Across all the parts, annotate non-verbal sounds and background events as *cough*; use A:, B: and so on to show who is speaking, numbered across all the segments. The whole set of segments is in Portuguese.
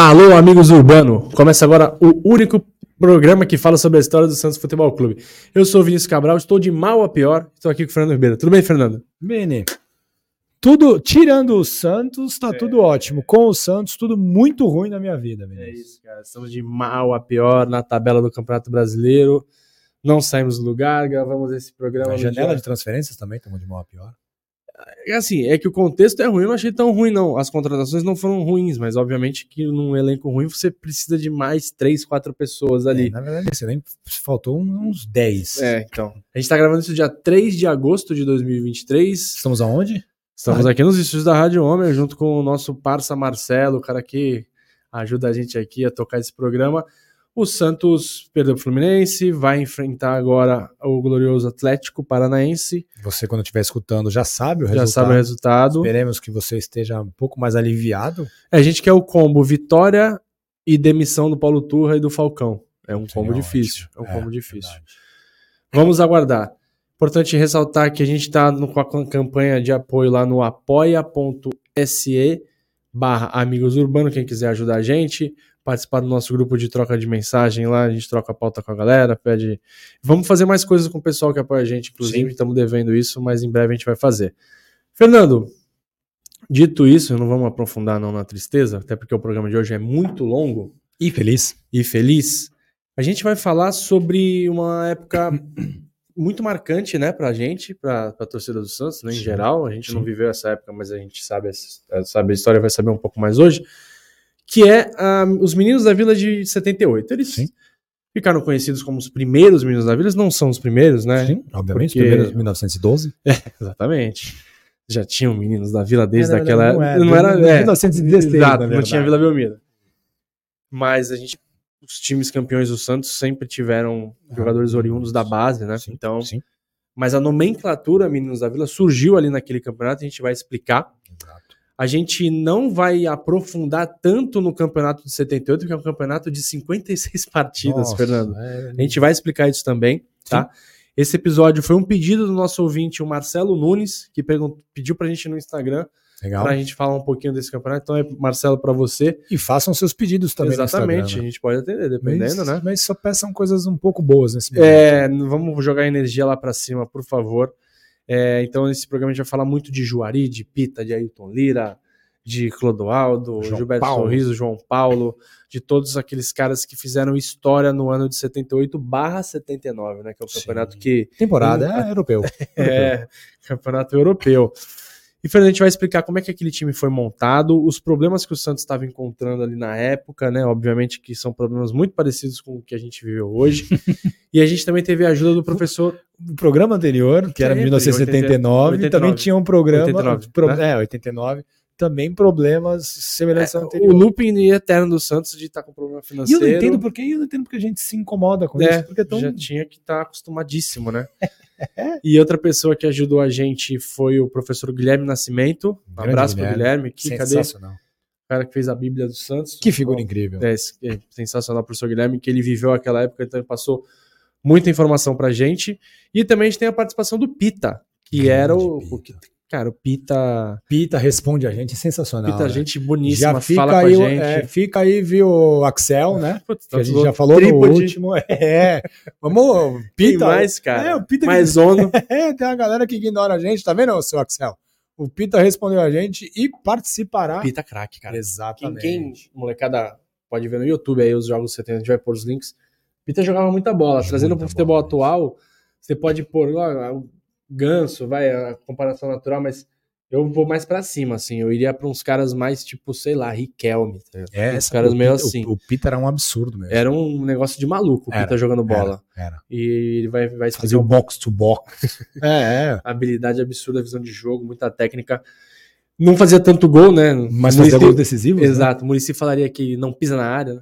A: Alô, amigos urbano! Começa agora o único programa que fala sobre a história do Santos Futebol Clube. Eu sou o Vinícius Cabral, estou de mal a pior, estou aqui com o Fernando Ribeiro. Tudo bem, Fernando?
B: Bene. Tudo, tirando o Santos, tá tudo ótimo. Com o Santos, tudo muito ruim na minha vida,
A: É
B: Vinícius.
A: isso, cara. Estamos de mal a pior na tabela do Campeonato Brasileiro. Não saímos do lugar, gravamos esse programa.
B: A janela
A: dia-
B: de transferências também estamos de mal a pior.
A: É assim, é que o contexto é ruim, eu não achei tão ruim, não. As contratações não foram ruins, mas obviamente que num elenco ruim você precisa de mais três, quatro pessoas
B: É,
A: ali.
B: na verdade, você nem faltou uns 10.
A: É, então. A gente tá gravando isso dia 3 de agosto de 2023.
B: Estamos aonde?
A: Estamos aqui nos estúdios da Rádio Homem, junto com o nosso parça Marcelo, o cara que ajuda a gente aqui a tocar esse programa. O Santos perdeu pro Fluminense, vai enfrentar agora o glorioso Atlético Paranaense.
B: Você, quando estiver escutando, já sabe o
A: Já
B: resultado.
A: sabe o resultado.
B: Esperemos que você esteja um pouco mais aliviado.
A: É, a gente quer o combo vitória e demissão do Paulo Turra e do Falcão. É um combo
B: Seria
A: difícil. É um
B: ótimo.
A: combo difícil.
B: verdade.
A: Vamos aguardar. Importante ressaltar que a gente está com a campanha de apoio lá no apoia.se barra Amigos Urbano, quem quiser ajudar a gente, participar do nosso grupo de troca de mensagem lá, a gente troca a pauta com a galera, pede... Vamos fazer mais coisas com o pessoal que apoia a gente, inclusive, estamos devendo isso, mas em breve a gente vai fazer. Fernando, dito isso, não vamos aprofundar não na tristeza, até porque o programa de hoje é muito longo,
B: E feliz.
A: e feliz, a gente vai falar sobre uma época *clears throat* muito marcante, né, pra gente, pra, pra torcida do Santos, né, em
B: Sim,
A: geral. A gente não
B: sim.
A: viveu essa época, mas a gente sabe, essa- sabe a história, vai saber um pouco mais hoje. Que é ah, os meninos da Vila de 78. Eles
B: Sim.
A: ficaram conhecidos como os primeiros meninos da Vila, eles não são os primeiros, né?
B: Sim, obviamente.
A: Porque-
B: Primeiro 1912. *laughs*
A: Exatamente. Já tinham meninos da Vila desde
B: É, na
A: aquela
B: verdade,
A: Não era. é,
B: 1916.
A: Exato,
B: na
A: não tinha. Vila Belmiro. Mas a gente, os times campeões do Santos sempre tiveram jogadores oriundos da base, né?
B: Sim,
A: então,
B: Sim.
A: mas a nomenclatura Meninos da Vila surgiu ali naquele campeonato, a gente vai explicar. A gente não vai aprofundar tanto no campeonato de 78, que é um campeonato de 56 *laughs* partidas,
B: Nossa,
A: Fernando.
B: é-
A: A gente vai explicar isso também, tá? Esse episódio foi um pedido do nosso ouvinte, o Marcelo Nunes, que pediu pra gente no Instagram
B: Legal.
A: pra gente falar um pouquinho desse campeonato. Então é Marcelo pra você.
B: E façam seus pedidos também
A: Exatamente,
B: no
A: a
B: né?
A: gente pode atender, dependendo,
B: mas,
A: né?
B: Mas só peçam coisas um pouco boas nesse momento.
A: É, vamos jogar energia lá pra cima, por favor. É, então, nesse programa a gente vai falar muito de Juari, de Pita, de Ailton Lira, de Clodoaldo,
B: João
A: Gilberto
B: Paulo.
A: Sorriso, João Paulo, de todos aqueles caras que fizeram história no ano de 78 barra 79, né? Que é o
B: Sim.
A: campeonato que
B: Temporada é europeu. *laughs*
A: é campeonato europeu. E Fernando, a gente vai explicar como é que aquele time foi montado, os problemas que o Santos estava encontrando ali na época, né? Obviamente que são problemas muito parecidos com o que a gente viveu hoje. *laughs* e a gente também teve a ajuda do professor.
B: O programa anterior, que era
A: Sempre,
B: 1979,
A: 89,
B: também tinha um programa.
A: 89,
B: pro-
A: né?
B: É, 89. Também problemas semelhantes ao
A: O
B: anterior.
A: looping eterno do Santos de estar com problema
B: E eu
A: financeiro.
B: não entendo por quê, e eu não entendo porque a gente se incomoda com
A: É,
B: isso. Porque é tão...
A: já tinha que estar acostumadíssimo, né? *laughs* *laughs* e outra pessoa que ajudou a gente foi o professor Guilherme Nascimento. Um abraço pro
B: Guilherme.
A: Que, cadê? O
B: sensacional.
A: cara que fez a Bíblia do Santos.
B: Que figura
A: Bom,
B: incrível.
A: É, é sensacional, professor Guilherme, que ele viveu aquela época, então ele passou muita informação pra gente. E também a gente tem a participação do Pita, que
B: Grande
A: era o,
B: Pita.
A: o que- Cara, o Pita.
B: Pita responde a gente, é sensacional.
A: Pita,
B: né?
A: gente boníssima,
B: já fica
A: fala
B: aí,
A: com a
B: o-
A: gente.
B: é, fica aí, viu, Axel, né? *laughs*
A: Putz,
B: Que a
A: tá
B: gente já falou no último. *laughs* É. Vamos,
A: Quem
B: Pita.
A: mais, cara?
B: É, o Pita que-
A: mais *laughs* ono.
B: É, tem uma galera que ignora a gente, tá vendo, seu Axel? O Pita respondeu a gente e participará.
A: Pita craque, cara. Quem,
B: Exatamente.
A: quem, molecada, pode ver no YouTube aí os jogos 70, a gente vai pôr os links. Pita jogava muita bola.
B: Muita
A: Trazendo pro futebol
B: bola,
A: atual, você pode pôr ó, o ganso, vai, a comparação natural, mas eu vou mais pra cima, assim. Eu iria pra uns caras mais, tipo, sei lá, Riquelme. tá?
B: É,
A: uns caras meio
B: Pita-
A: assim.
B: O, o Pita era um absurdo mesmo.
A: Era um negócio de maluco o
B: Era,
A: Pita jogando bola.
B: Era, era.
A: E ele vai, vai
B: Fazia o box to box. *laughs* é, é.
A: habilidade absurda, visão de jogo, muita técnica. Não fazia tanto gol, né?
B: Mas
A: Muricy-
B: fazia gols decisivos. né?
A: Exato, o Murici falaria que não pisa na área, né?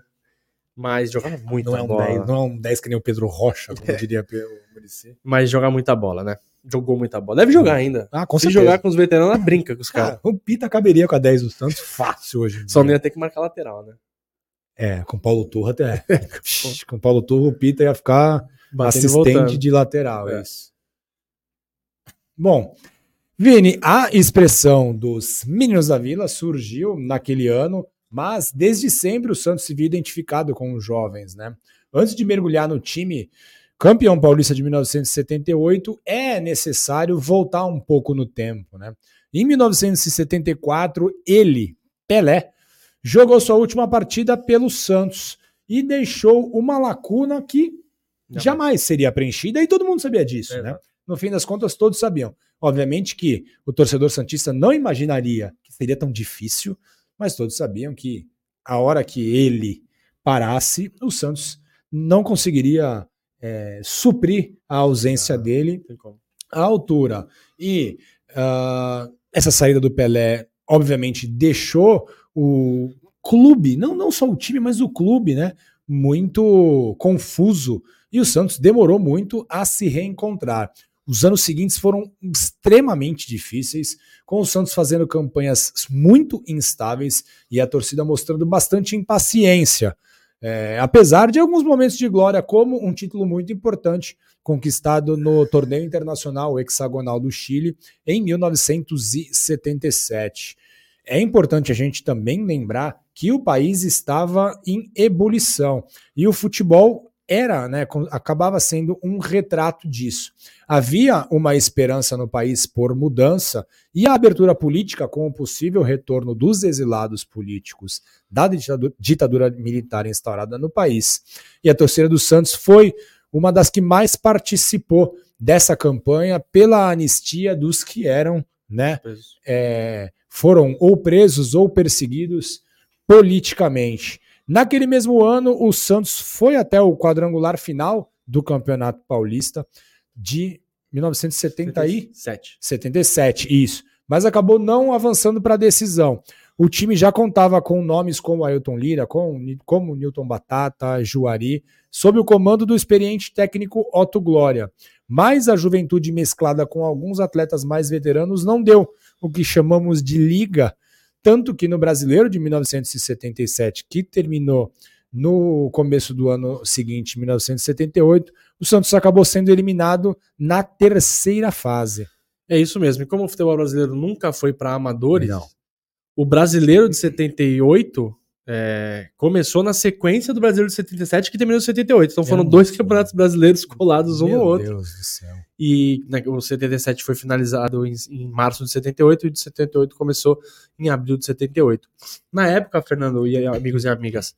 A: mas jogava muita
B: Não é, um
A: bola.
B: 10, não é um 10 que nem o Pedro Rocha, como *laughs* diria o Muricy.
A: Mas jogar muita bola, né? Jogou muita bola. Deve jogar ainda.
B: Ah, com
A: Se
B: certeza.
A: jogar com os veteranos, ela brinca com os *laughs* caras.
B: Cara, o Pita caberia com a 10 do Santos fácil hoje.
A: Só não ia ter que marcar lateral, né?
B: É, com o Paulo Turra até. *laughs* com o Paulo Turra, o Pita ia ficar
A: Batendo
B: assistente de lateral.
A: É.
B: Isso. Bom, Vini, a expressão dos Meninos da Vila surgiu naquele ano Mas desde sempre o Santos se via identificado com os jovens, né? Antes de mergulhar no time campeão paulista de 1978, é necessário voltar um pouco no tempo, né? Em 1974, ele, Pelé, jogou sua última partida pelo Santos e deixou uma lacuna que jamais, jamais seria preenchida e todo mundo sabia disso, é, né? No fim das contas, todos sabiam. Obviamente que o torcedor santista não imaginaria que seria tão difícil, mas todos sabiam que a hora que ele parasse, o Santos não conseguiria é, suprir a ausência ah, dele à altura. E uh, essa saída do Pelé, obviamente, deixou o clube, não, não só o time, mas o clube, né? Muito confuso. E o Santos demorou muito a se reencontrar. Os anos seguintes foram extremamente difíceis, com o Santos fazendo campanhas muito instáveis e a torcida mostrando bastante impaciência. É, apesar de alguns momentos de glória, como um título muito importante conquistado no torneio internacional hexagonal do Chile em 1977. É importante a gente também lembrar que o país estava em ebulição e o futebol era, né, acabava sendo um retrato disso. Havia uma esperança no país por mudança e a abertura política com o possível retorno dos exilados políticos da ditadura, ditadura militar instaurada no país. E a torcida do Santos foi uma das que mais participou dessa campanha pela anistia dos que eram, né, é, foram ou presos ou perseguidos politicamente. Naquele mesmo ano, o Santos foi até o quadrangular final do Campeonato Paulista de 1977. 77, isso. Mas acabou não avançando para a decisão. O time já contava com nomes como Ailton Lira, com, como Newton Batata, Juari, sob o comando do experiente técnico Otto Glória. Mas a juventude mesclada com alguns atletas mais veteranos não deu o que chamamos de liga tanto que no Brasileiro de 1977, que terminou no começo do ano seguinte, 1978, o Santos acabou sendo eliminado na terceira fase.
A: É isso mesmo. E como o futebol brasileiro nunca foi para amadores, Não. o brasileiro de 78 é, começou na sequência do brasileiro de 77 que terminou em 78. Então foram dois campeonatos brasileiros colados um no outro. Meu Deus do céu. E né, o 77 foi finalizado em, em, março de 78 e o de 78 começou em abril de 78. Na época, Fernando e amigos e amigas,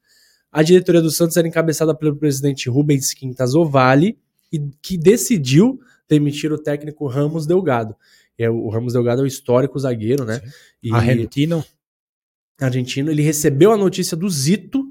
A: a diretoria do Santos era encabeçada pelo presidente Rubens Quintas Ovale, e que decidiu demitir o técnico Ramos Delgado. É, o Ramos Delgado é o histórico zagueiro, né?
B: E, argentino.
A: Argentino. Ele recebeu a notícia do Zito,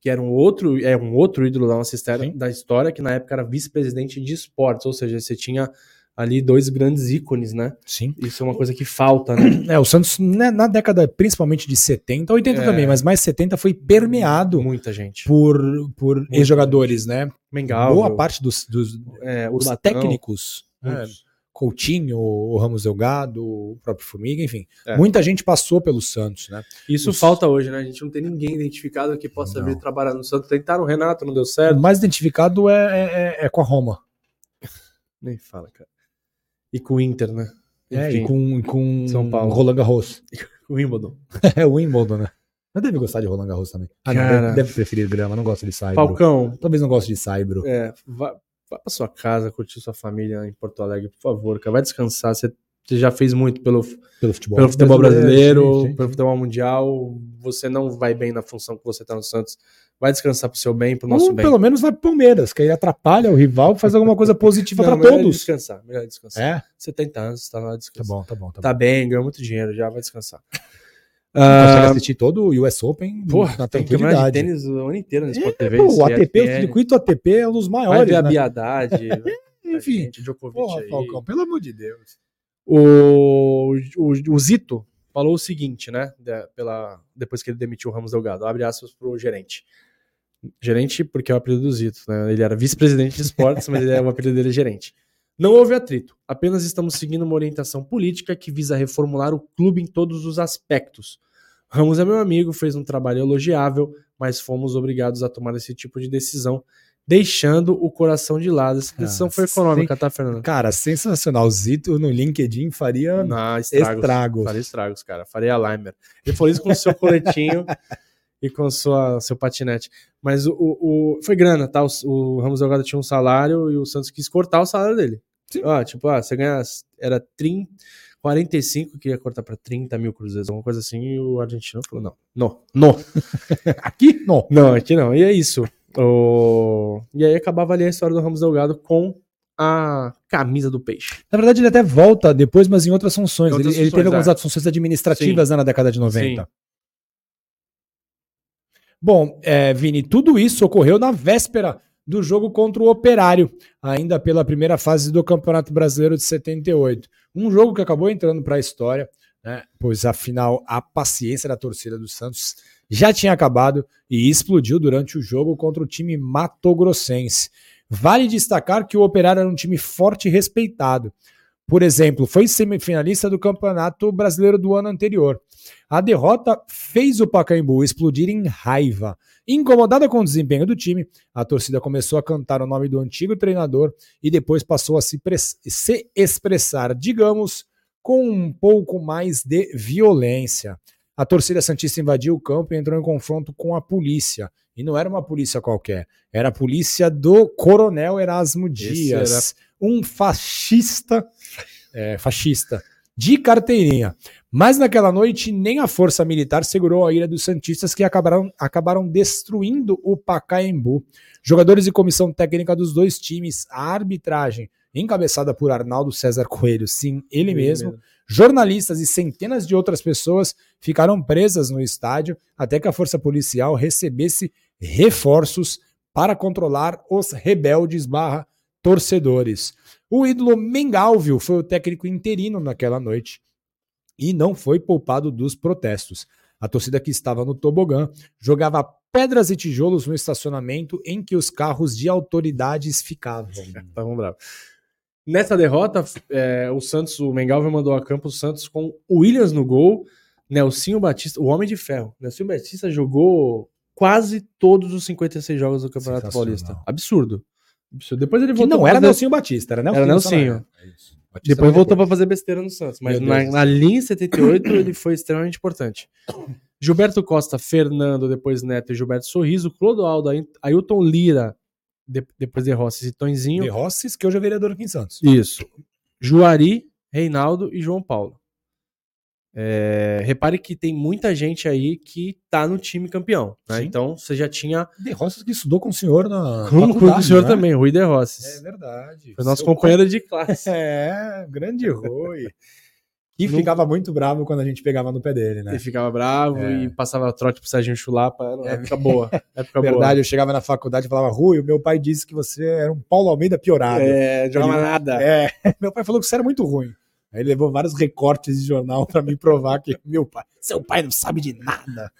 A: que era um outro, é um outro ídolo da nossa história, da história, que na época era vice-presidente de esportes, ou seja, você tinha ali dois grandes ícones, né?
B: Sim.
A: Isso é uma coisa que falta, né?
B: É, o Santos, né, na década principalmente de 70, 80 é, também, mas mais 70 foi permeado
A: muita gente
B: por, por ex-jogadores, né?
A: Mengal.
B: Boa parte dos, dos,
A: é,
B: dos técnicos. Né? Coutinho, o Ramos Delgado, o próprio Formiga, enfim. É. Muita gente passou pelo Santos, né?
A: Isso Os... falta hoje, né? A gente não tem ninguém identificado que possa não. vir trabalhar no Santos. Tentaram o Renato, não deu certo.
B: O mais identificado é, é, é, é com a Roma.
A: Nem fala, cara. E com o Inter, né?
B: Enfim, é, e com, com
A: São Paulo.
B: Roland Garros. *laughs*
A: o Wimbledon. *laughs*
B: é, o Wimbledon, né? Mas deve gostar de Roland Garros também. Ah, não, deve, deve preferir grama, não gosta de saibro.
A: Falcão.
B: Talvez não goste de saibro.
A: É, vai, Vá pra sua casa, curtir sua família em Porto Alegre, por favor, cara. Vai descansar. Você, você já fez muito pelo,
B: pelo futebol,
A: pelo futebol brasileiro, brasileiro sim, sim. pelo futebol mundial. Você não vai bem na função que você tá no Santos. Vai descansar pro seu bem, pro nosso
B: Ou,
A: bem.
B: pelo menos vai pro Palmeiras, que aí atrapalha o rival, faz alguma coisa *laughs* positiva para todos.
A: descansar, melhor descansar.
B: É?
A: 70 anos, tá lá
B: descansar. Tá bom, tá bom. Tá,
A: tá bem, ganhou muito dinheiro, já vai descansar.
B: Consegue uh, assistir todo o US Open
A: porra, na tranquilidade. Tem tênis o ano inteiro nesse
B: é, TV. Pô, o ATP, o circuito ATP é um dos maiores. Vai ver *laughs*
A: né? a Biadade.
B: Enfim, gente, Djokovic porra, Falcão, pelo amor de Deus.
A: O, o, o Zito falou o seguinte, né? De, pela, depois que ele demitiu o Ramos Delgado, abre aspas pro gerente. Gerente, porque é o apelido do Zito, né? Ele era vice-presidente de esportes, mas ele é, o apelido dele é gerente. Não houve atrito, apenas estamos seguindo uma orientação política que visa reformular o clube em todos os aspectos. Ramos é meu amigo, fez um trabalho elogiável, mas fomos obrigados a tomar esse tipo de decisão, deixando o coração de lado. Essa decisão ah, foi econômica, tá, Fernando?
B: Cara, sensacional. Zito no LinkedIn faria
A: Não, estragos,
B: estragos.
A: Faria estragos, cara. Faria Limer. Ele falou isso com o seu coletinho. *laughs* e com sua, seu patinete. Mas o, o, foi grana, tá? O, o Ramos Delgado tinha um salário e o Santos quis cortar o salário dele. Ó, tipo, ah, você ganha. Era 30, 45, queria cortar pra 30 mil cruzeiros, alguma coisa assim, e o argentino falou: não, não, não. *laughs*
B: Aqui? Não.
A: Não, aqui não. E é isso. O... E aí acabava ali a história do Ramos Delgado com a camisa do peixe.
B: Na verdade, ele até volta depois, mas em outras funções.
A: Em outras
B: ele, ele
A: funções,
B: teve algumas
A: é.
B: funções administrativas né, na década de 90.
A: Sim.
B: Bom, é, Vini, tudo isso ocorreu na véspera do jogo contra o Operário, ainda pela primeira fase do Campeonato Brasileiro de 78. Um jogo que acabou entrando para a história, né, pois afinal a paciência da torcida do Santos já tinha acabado e explodiu durante o jogo contra o time matogrossense. Vale destacar que o Operário era um time forte e respeitado. Por exemplo, foi semifinalista do Campeonato Brasileiro do ano anterior. A derrota fez o Pacaembu explodir em raiva. Incomodada com o desempenho do time, a torcida começou a cantar o nome do antigo treinador e depois passou a se, se expressar, digamos, com um pouco mais de violência. A torcida Santista invadiu o campo e entrou em confronto com a polícia. E não era uma polícia qualquer, era a polícia do Coronel Erasmo Dias, um fascista, é, fascista de carteirinha. Mas naquela noite, nem a força militar segurou a ira dos Santistas que acabaram, acabaram destruindo o Pacaembu. Jogadores e comissão técnica dos dois times, a arbitragem, encabeçada por Arnaldo César Coelho, sim, ele mesmo, jornalistas e centenas de outras pessoas ficaram presas no estádio até que a força policial recebesse reforços para controlar os rebeldes barra torcedores. O ídolo Mengalvio foi o técnico interino naquela noite e não foi poupado dos protestos. A torcida que estava no tobogã jogava pedras e tijolos no estacionamento em que os carros de autoridades ficavam. *laughs*
A: Estavam bravos. Nessa derrota, é, o Santos, o Mengalvio mandou a campo o Santos com o Williams no gol, Nelsinho Batista, o Homem de Ferro. Nelsinho Batista jogou quase todos os 56 jogos do Campeonato. Paulista. Absurdo. Depois ele
B: Que
A: voltou
B: não
A: pra
B: era
A: fazer-
B: Nelsinho Batista, era Nelsinho.
A: Era Nelsinho.
B: É. Batista
A: Depois voltou pra
B: depois.
A: fazer besteira no Santos, mas na, na linha em 78 ele foi extremamente importante. *coughs* Gilberto Costa, Fernando, depois Neto e Gilberto Sorriso, Clodoaldo, Ailton Lira, de- depois de Rossi e Tonzinho.
B: De Rosses, que hoje é vereador aqui em Santos.
A: Isso. Juari, Reinaldo e João Paulo. É, repare que tem muita gente aí que tá no time campeão. né? Então você já tinha.
B: De Rosses que estudou com o senhor na.
A: Com, com o senhor
B: né?
A: também, Rui De Rosses.
B: É verdade.
A: Foi nosso
B: Seu
A: companheiro de classe. *laughs*
B: É, grande Rui.
A: Não-
B: ficava muito bravo quando a gente pegava no pé dele, né?
A: Ele ficava bravo
B: É.
A: e passava trote pro Serginho Chulapa. Era uma época boa. *laughs* Época
B: Verdade, eu chegava na faculdade e falava, Rui, o meu pai disse que você era um Paulo Almeida piorado.
A: boa. É, jogava nada.
B: É, *laughs* meu pai falou que você era muito ruim. Aí ele levou vários recortes de jornal *laughs* pra me provar que meu pai, seu pai não sabe de nada.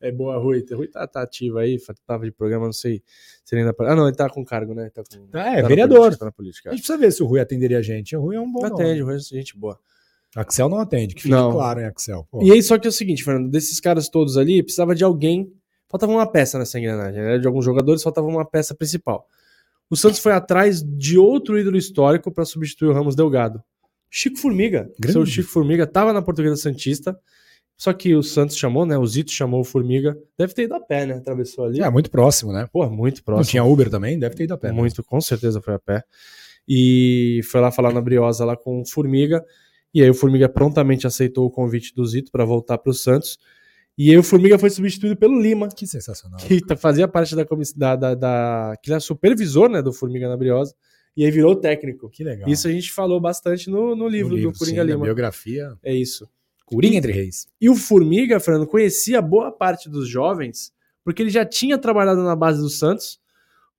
A: É boa, Rui. Rui tá, tá ativo aí, tava de programa, não sei se ele ainda. Ah, não, ele tá com cargo, né? Tá com,
B: É,
A: tá
B: vereador.
A: política, tá na política.
B: A gente precisa ver se o Rui atenderia a gente. O Rui é um bom
A: Não atende, Rui é gente boa.
B: Axel não atende, que fique
A: Não.
B: claro, hein, Axel. Pô.
A: E aí, só que é o seguinte, Fernando, desses caras todos ali, precisava de alguém. Faltava uma peça nessa engrenagem, né? De alguns jogadores, faltava uma peça principal. O Santos foi atrás de outro ídolo histórico para substituir o Ramos Delgado. Chico Formiga.
B: Grande.
A: Seu Chico Formiga estava na Portuguesa Santista. Só que o Santos chamou, né? O Zito chamou o Formiga. Deve ter ido a pé, né? Atravessou ali.
B: É, muito próximo, né?
A: Pô, muito
B: Não
A: próximo.
B: tinha Uber também, deve ter ido a pé. né?
A: Muito, com certeza foi a pé. E foi lá falar na Briosa lá com o Formiga. E aí o Formiga prontamente aceitou o convite do Zito para voltar para o Santos. E aí o Formiga foi substituído pelo Lima,
B: Que sensacional.
A: que tá- fazia parte da comissão da, da, da- que era supervisor, né, do Formiga na Briosa. E aí virou técnico.
B: Que legal.
A: Isso a gente falou bastante no, no livro,
B: No
A: do Coringa
B: sim, na
A: Lima.
B: biografia.
A: É isso.
B: Coringa entre Reis.
A: E o Formiga, Fernando, conhecia boa parte dos jovens, porque ele já tinha trabalhado na base do Santos.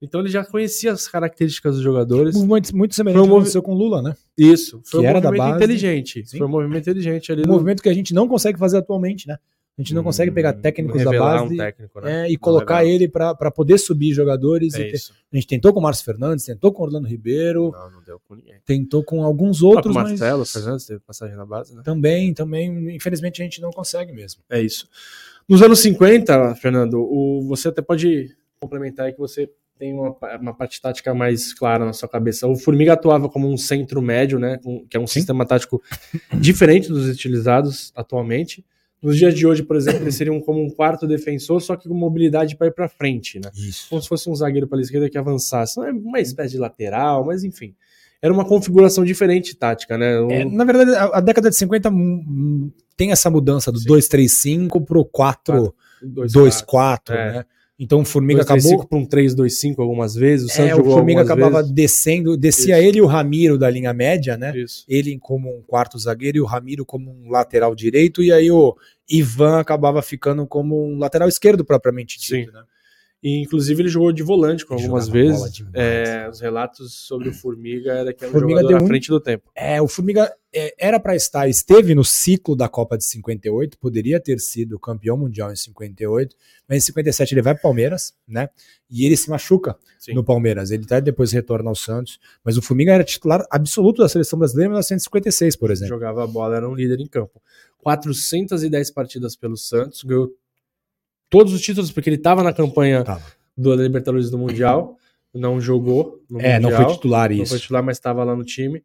A: Então ele já conhecia as características dos jogadores.
B: Muito, muito semelhante
A: Foi um
B: ao que aconteceu com o Lula, né?
A: Isso, foi
B: Que
A: um
B: era da
A: movimento
B: base.
A: inteligente.
B: Sim.
A: Foi um movimento inteligente ali.
B: Um
A: do-
B: movimento que a gente não consegue fazer atualmente, né? A gente não consegue pegar
A: Hum,
B: técnicos da base
A: um técnico, né?
B: é, e colocar ele pra poder subir jogadores.
A: É
B: ter-. A gente tentou com o Márcio Fernandes, tentou com o Orlando Ribeiro,
A: Não, não deu com ninguém.
B: tentou com alguns
A: O
B: outros,
A: Marcelo
B: mas
A: Fernandes teve passagem na base, né?
B: também, também, infelizmente a gente não consegue mesmo.
A: É isso. Nos anos 50, Fernando, o, você até pode complementar aí que você tem uma, uma parte tática mais clara na sua cabeça. O Formiga atuava como um centro médio, né? com- que é um
B: Sim.
A: sistema tático *laughs* diferente dos utilizados atualmente. Nos dias de hoje, por exemplo, ele seria um, como um quarto defensor, só que com mobilidade para ir para frente, né?
B: Isso.
A: Como se fosse um zagueiro pela esquerda que avançasse. Não é uma espécie de lateral, mas enfim. Era uma configuração diferente tática, né? O-
B: É, na verdade, a, a década de 50 hum, hum, tem essa mudança do
A: Sim.
B: 2-3-5 pro 4
A: dois
B: 2-4,
A: É.
B: né? Então o Formiga
A: 2-3-5
B: acabou.
A: para um 3-2-5 algumas vezes. O Santos
B: É, o Formiga acabava
A: vezes.
B: descendo, descia
A: Isso.
B: ele e o Ramiro da linha média, né?
A: Isso.
B: Ele como um quarto zagueiro e o Ramiro como um lateral direito, e aí o Ivan acabava ficando como um lateral esquerdo propriamente dito,
A: Sim.
B: né?
A: E, inclusive, ele jogou de volante com algumas vezes. É, os relatos sobre o Formiga era que era um
B: Formiga
A: jogador
B: deu
A: à frente do tempo.
B: É, o Formiga é, era para estar, esteve no ciclo da Copa de 58, poderia ter sido campeão mundial em 58, mas em 57 ele vai para Palmeiras, né? E ele se machuca
A: Sim.
B: no Palmeiras. Ele até depois retorna ao Santos, mas o Formiga era titular absoluto da seleção brasileira em 1956, por exemplo.
A: Jogava a bola, era um líder em campo. 410 partidas pelo Santos, ganhou todos os títulos, porque ele estava na campanha
B: Tava.
A: do Libertadores do Mundial, não jogou
B: É, não
A: Mundial,
B: foi titular
A: não
B: isso.
A: foi titular, mas estava lá no time.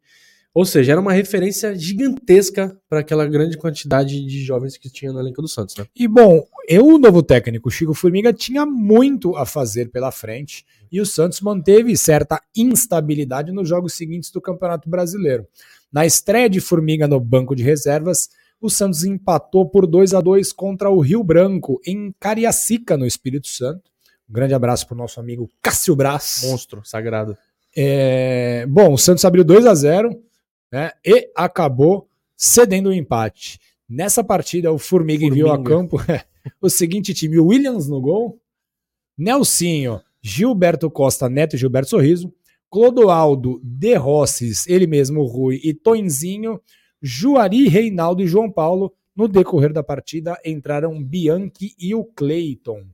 A: Ou seja, era uma referência gigantesca para aquela grande quantidade de jovens que tinha no elenco do Santos, né?
B: E bom, eu, o novo técnico, Chico Formiga, tinha muito a fazer pela frente e o Santos manteve certa instabilidade nos jogos seguintes do Campeonato Brasileiro. Na estreia de Formiga no banco de reservas, o Santos empatou por 2 a 2 contra o Rio Branco, em Cariacica, no Espírito Santo. Um grande abraço para o nosso amigo Cássio Braz.
A: Monstro, sagrado.
B: É, bom, o Santos abriu 2 a 0 né, e acabou cedendo o empate. Nessa partida, o Formiga, enviou a
A: Formiga.
B: campo *laughs* o seguinte time: Williams no gol, Nelsinho, Gilberto Costa Neto e Gilberto Sorriso, Clodoaldo, De Rosses, ele mesmo, Rui e Tonzinho, Juari, Reinaldo e João Paulo. No decorrer da partida entraram Bianchi e o Cleiton.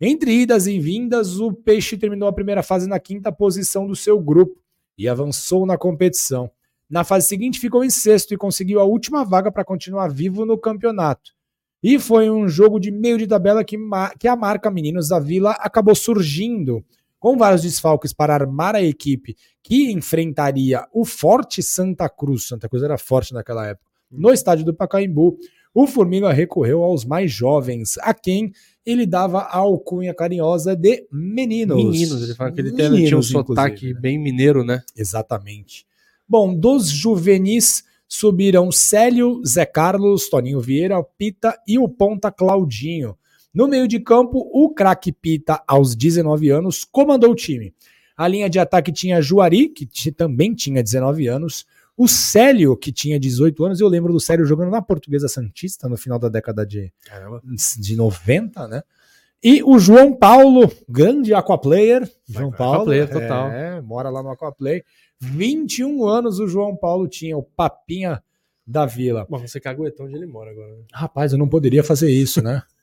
B: Entre idas e vindas, o Peixe terminou a primeira fase na quinta posição do seu grupo e avançou na competição. Na fase seguinte, ficou em sexto e conseguiu a última vaga para continuar vivo no campeonato. E foi um jogo de meio de tabela que, que a marca Meninos da Vila acabou surgindo, com vários desfalques para armar a equipe que enfrentaria o forte Santa Cruz. Santa Cruz era forte naquela época. No estádio do Pacaembu, o Formiga recorreu aos mais jovens, a quem ele dava a alcunha carinhosa de meninos.
A: Meninos, ele fala que ele ele tinha um
B: Meninos,
A: sotaque
B: né?
A: bem mineiro, né?
B: Exatamente. Bom, dos juvenis subiram Célio, Zé Carlos, Toninho Vieira, Pita e o ponta Claudinho. No meio de campo, o craque Pita, aos 19 anos, comandou o time. A linha de ataque tinha Juari, que também tinha 19 anos, o Célio, que tinha 18 anos, eu lembro do Célio jogando na Portuguesa Santista no final da década de,
A: Caramba.
B: de 90, né? E o João Paulo, grande aquaplayer. João
A: vai,
B: Paulo.
A: aquaplayer total.
B: É, mora lá no Aquaplay. 21 anos o João Paulo tinha, o papinha da vila.
A: Bom, você caguetou onde ele mora agora. né?
B: Rapaz, eu não poderia fazer isso, né? *laughs*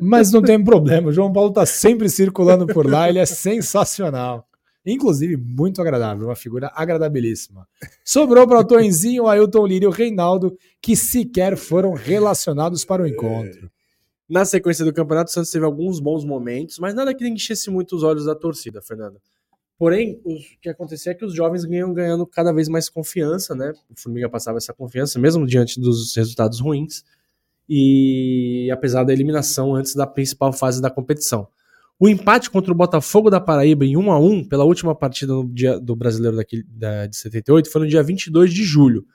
B: Mas não tem problema, o João Paulo tá sempre circulando por lá, ele é sensacional. Inclusive, muito agradável, uma figura agradabilíssima. Sobrou para o Tonzinho, Ailton Lírio e o Reinaldo, que sequer foram relacionados para o encontro.
A: Na sequência do campeonato, o Santos teve alguns bons momentos, mas nada que enchesse muito os olhos da torcida, Fernando. Porém, o que acontecia é que os jovens ganham ganhando cada vez mais confiança, né? O Formiga passava essa confiança, mesmo diante dos resultados ruins, e apesar da eliminação antes da principal fase da competição. O empate contra o Botafogo da Paraíba em 1 a 1 pela última partida dia do Brasileiro daquele, da, de 78 foi no dia 22 de julho.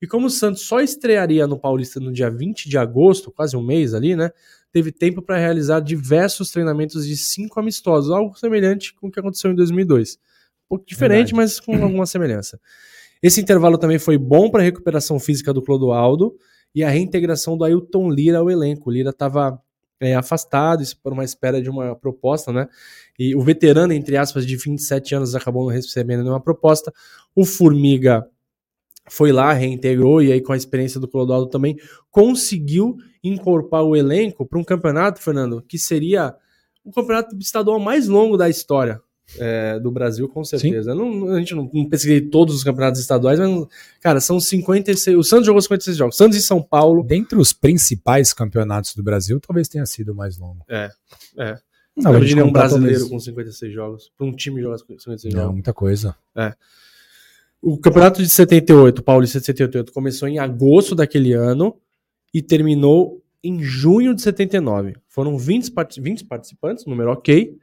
A: E como o Santos só estrearia no Paulista no dia 20 de agosto, quase um mês ali, né? Teve tempo para realizar diversos treinamentos de cinco amistosos, algo semelhante com o que aconteceu em 2002. Um pouco diferente,
B: Verdade.
A: mas com alguma semelhança. Esse intervalo também foi bom para a recuperação física do Clodoaldo e a reintegração do Ailton Lira ao elenco. O Lira estava é, afastado por uma espera de uma proposta, né? E o veterano, entre aspas, de 27 anos acabou não recebendo nenhuma proposta. O Formiga foi lá, reintegrou, e aí com a experiência do Clodoaldo também conseguiu incorporar o elenco para um campeonato, Fernando, que seria o campeonato estadual mais longo da história é, do Brasil, com certeza. Não, a gente não, não pesquisei todos os campeonatos estaduais, mas, cara, são 56. O Santos jogou 56 jogos. Santos e São Paulo.
B: Dentre os principais campeonatos do Brasil, talvez tenha sido o mais longo.
A: É, é.
B: Não,
A: Não, de
B: contar
A: brasileiro com 56 jogos. Para um time jogar 56
B: Não,
A: jogos.
B: muita coisa.
A: O campeonato de 78, o Paulista de 78, começou em agosto daquele ano e terminou em junho de 79. Foram 20, 20 participantes, número ok,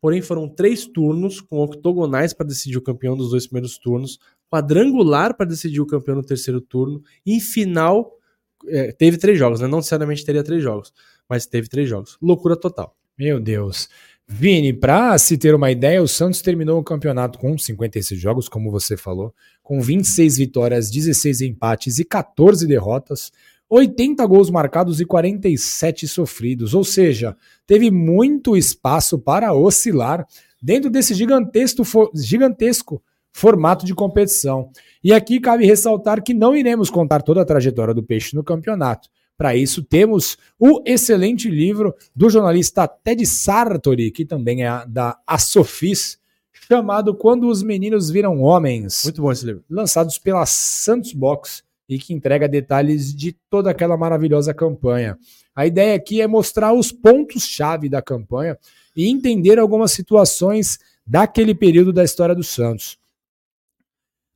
A: porém foram três turnos com octogonais para decidir o campeão dos dois primeiros turnos, quadrangular para decidir o campeão no terceiro turno e final é, teve três jogos, né? não necessariamente teria três jogos, mas teve três jogos. Loucura total.
B: Meu Deus. Vini, para se ter uma ideia, o Santos terminou o campeonato com 56 jogos, como você falou, com 26 vitórias, 16 empates e 14 derrotas, 80 gols marcados e 47 sofridos, ou seja, teve muito espaço para oscilar dentro desse gigantesco, gigantesco formato de competição. E aqui cabe ressaltar que não iremos contar toda a trajetória do Peixe no campeonato. Para isso, temos o excelente livro do jornalista Ted Sartori, que também é da Asofis, chamado Quando os Meninos Viram Homens.
A: Muito bom esse livro.
B: Lançados pela Santos Box e que entrega detalhes de toda aquela maravilhosa campanha. A ideia aqui é mostrar os pontos-chave da campanha e entender algumas situações daquele período da história do Santos.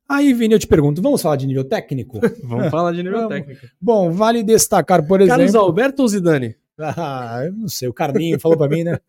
B: Aí, Vini, eu te pergunto, vamos falar de nível técnico? *laughs*
A: vamos falar de nível vamos. técnico.
B: Bom, vale destacar, por exemplo... Carlos
A: Alberto ou Zidane? *laughs*
B: Ah, eu não sei, o Carlinho falou para mim, né?